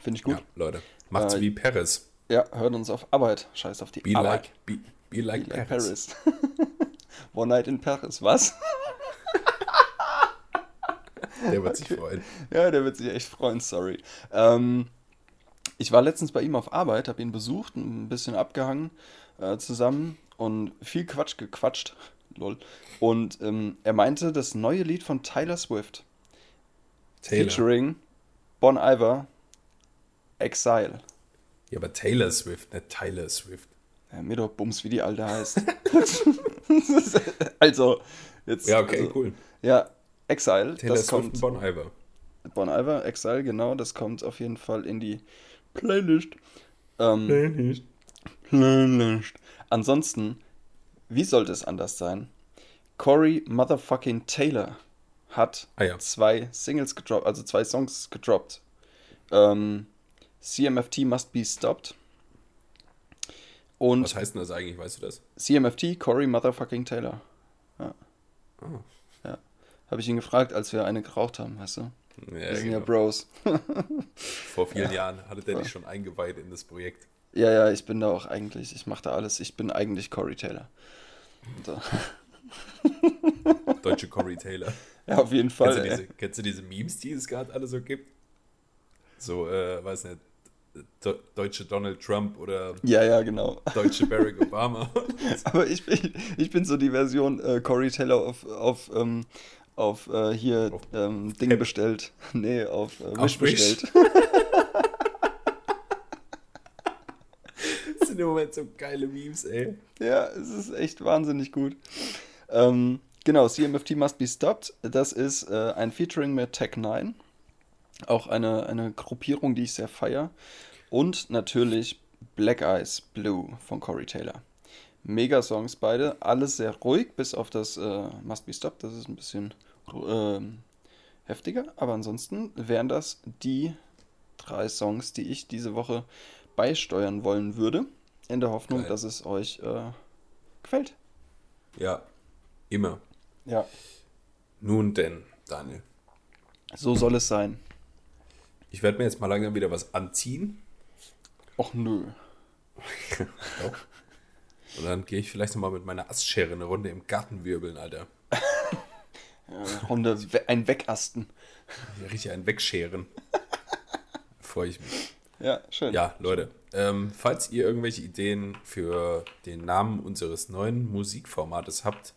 Finde ich gut. Ja, Leute. Macht's Äh, wie Paris. Ja. hört uns auf Arbeit. Scheiß auf die Be Arbeit. like, be, be like, Be like Paris. Paris. One Night in Paris. Was? Der wird sich freuen. ja, der wird sich echt freuen, sorry. Ähm, ich war letztens bei ihm auf Arbeit, habe ihn besucht, ein bisschen abgehangen äh, zusammen und viel Quatsch gequatscht. Lol. Und ähm, er meinte, das neue Lied von Tyler Swift, Taylor. featuring Bon Iver, Exile. Ja, aber Taylor Swift, nicht Tyler Swift. Ja, mir doch Bums, wie die Alte heißt. also, jetzt. Ja, okay, also, cool. Ja, Exile, Taylor das Swift kommt. Bon Iver. Bon Iver, Exile, genau, das kommt auf jeden Fall in die Playlist. Ähm, Playlist. Ansonsten, wie sollte es anders sein? Corey Motherfucking Taylor hat Ah ja. zwei Singles gedroppt, also zwei Songs gedroppt. Ähm, CMFT Must Be Stopped. Und Was heißt denn das eigentlich, weißt du das? CMFT, Corey Motherfucking Taylor. Ja. Oh. Ja. Habe ich ihn gefragt, als wir eine geraucht haben, weißt du? Ja, Wir sind ja genau. Bros. Vor vielen Jahren hatte der dich schon eingeweiht in das Projekt. Ja, ja, ich bin da auch eigentlich, ich mache da alles. Ich bin eigentlich Corey Taylor. So. Deutsche Corey Taylor. Ja, auf jeden Kennst Fall. du, ey. diese, kennst du diese Memes, die es gerade alle so gibt? So, äh, weiß nicht, deutsche Donald Trump oder Ja, ja, genau. deutsche Barack Obama. Aber ich bin, ich bin so die Version äh, Corey Taylor auf, auf, ähm, auf äh, hier Auf ähm, Ding Pep. bestellt. Nee, auf äh, Wish. bestellt. Das sind im Moment so geile Memes, ey. Ja, es ist echt wahnsinnig gut. Ähm, genau, CMFT Must Be Stopped. Das ist äh, ein Featuring mit Tech 9. Auch eine, eine Gruppierung, die ich sehr feier. Und natürlich Black Eyes Blue von Corey Taylor. Mega Songs beide, alles sehr ruhig, bis auf das äh, Must Be Stopped. Das ist ein bisschen ähm, heftiger. Aber ansonsten wären das die drei Songs, die ich diese Woche beisteuern wollen würde. In der Hoffnung, Geil. dass es euch äh, gefällt. Ja, immer. Ja. Nun denn, Daniel. So soll es sein. Ich werde mir jetzt mal langsam wieder was anziehen. Och nö. Doch. Und dann gehe ich vielleicht nochmal mit meiner Astschere eine Runde im Garten wirbeln, Alter. Ja, Runde ein Wegasten. Hier richtig einen wegscheren. Freue ich mich. Ja, schön. Ja, Leute, ähm, falls ihr irgendwelche Ideen für den Namen unseres neuen Musikformates habt,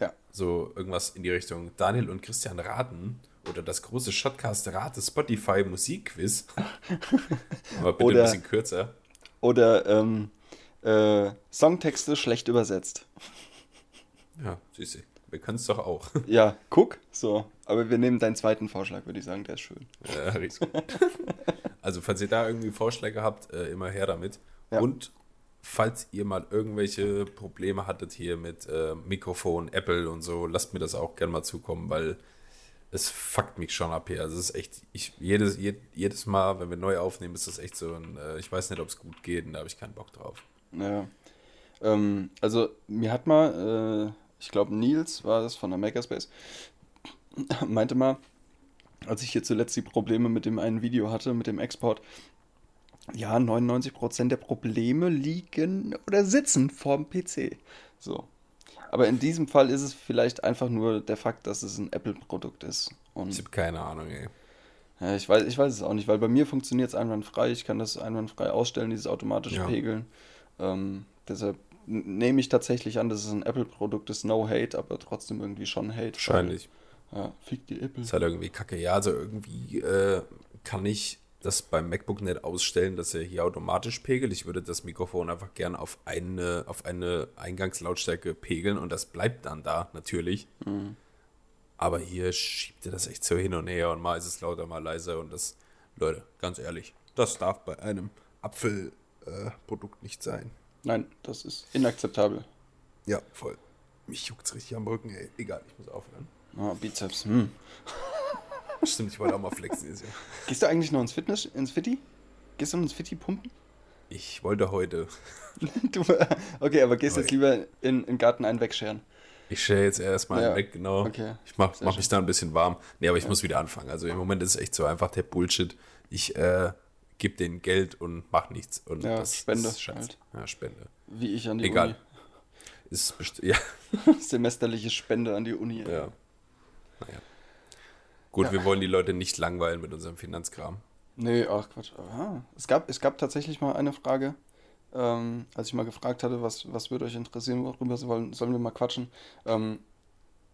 Ja. so irgendwas in die Richtung Daniel und Christian raten oder das große Shotcast Rate Spotify Musikquiz, aber bitte Oder- ein bisschen kürzer. Oder ähm, äh, Songtexte schlecht übersetzt. Ja, süße. Wir können es doch auch. Ja, guck. So. Aber wir nehmen deinen zweiten Vorschlag, würde ich sagen. Der ist schön. Ja, richtig gut. Also, falls ihr da irgendwie Vorschläge habt, äh, immer her damit. Ja. Und falls ihr mal irgendwelche Probleme hattet hier mit äh, Mikrofon, Apple und so, lasst mir das auch gerne mal zukommen, weil es fuckt mich schon ab hier. Also, es ist echt, ich, jedes, jed, jedes Mal, wenn wir neu aufnehmen, ist das echt so ein, äh, ich weiß nicht, ob es gut geht und da habe ich keinen Bock drauf. Ja. Ähm, also, mir hat mal, äh, ich glaube, Nils war das von der Makerspace, meinte mal, als ich hier zuletzt die Probleme mit dem einen Video hatte, mit dem Export, ja, 99% der Probleme liegen oder sitzen vorm PC. So. Aber in diesem Fall ist es vielleicht einfach nur der Fakt, dass es ein Apple-Produkt ist. Ich Und habe keine Ahnung, ey. ja, ich weiß, ich weiß es auch nicht, weil bei mir funktioniert es einwandfrei. Ich kann das einwandfrei ausstellen, dieses automatische Ja. Pegeln. Ähm, deshalb nehme ich tatsächlich an, dass es ein Apple-Produkt ist, no hate, aber trotzdem irgendwie schon hate. Wahrscheinlich. Weil, ja, fick die Apple. Ist halt irgendwie kacke. Ja, also irgendwie äh, kann ich das beim MacBook nicht ausstellen, dass er hier automatisch pegelt. Ich würde das Mikrofon einfach gern auf eine, auf eine Eingangslautstärke pegeln und das bleibt dann da, natürlich. Aber hier schiebt er das echt so hin und her und mal ist es lauter, mal leiser und das, Leute, ganz ehrlich, das darf bei einem Apfelprodukt nicht sein. Nein, das ist inakzeptabel. Ja, voll. Mich juckt's richtig am Rücken, ey. Egal, ich muss aufhören. Ah, Bizeps. Hm. Stimmt, ich wollte auch mal flexen. dieses Jahr. Gehst du eigentlich noch ins Fitness, ins Fitti? Gehst du noch ins Fitti pumpen? Ich wollte heute Du, okay, aber gehst Aber jetzt lieber in, in den Garten einen wegscheren. Ich stelle jetzt erstmal Ja, weg, genau. okay. Ich mach, Sehr mach schön. mich da ein bisschen warm. Nee, aber ich muss wieder anfangen. Also im Moment ist es echt so einfach der Bullshit. Ich äh, gebe denen Geld und mach nichts. Und Ja, das Spende ist scheiße. halt. Ja, Spende. Wie ich an die Egal. Ist best ja, Uni. Semesterliche Spende an die Uni. ja. Naja. Gut, Ja. wir wollen die Leute nicht langweilen mit unserem Finanzkram. Nee, ach Quatsch. Aha. Es, gab, es gab tatsächlich mal eine Frage, ähm, als ich mal gefragt hatte, was, was würde euch interessieren, worüber sollen, sollen wir mal quatschen. Ähm,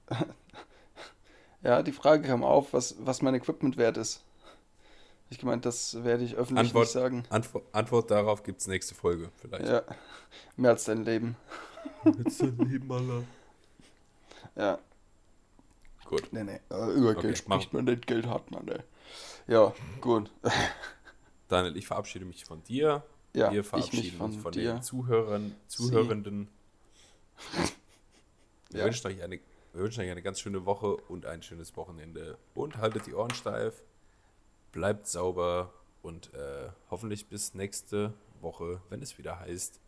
ja, die Frage kam auf, was, was mein Equipment wert ist. Ich gemeint, das werde ich öffentlich Antwort, nicht sagen. Antwort, Antwort darauf gibt es nächste Folge vielleicht. Ja, mehr als dein Leben. Jetzt dein Leben, Alter. Ja, Gut. nee, nee. Äh, über Okay, Geld spricht man nicht, Geld hat man, ey. Ja, gut. Daniel, ich verabschiede mich von dir. Ja, Wir ich verabschieden mich von uns von dir. den Zuhörern, Zuhörenden. Wir, Ja. wünschen euch eine, wir wünschen euch eine ganz schöne Woche und ein schönes Wochenende. Und haltet die Ohren steif, bleibt sauber und äh, hoffentlich bis nächste Woche, wenn es wieder heißt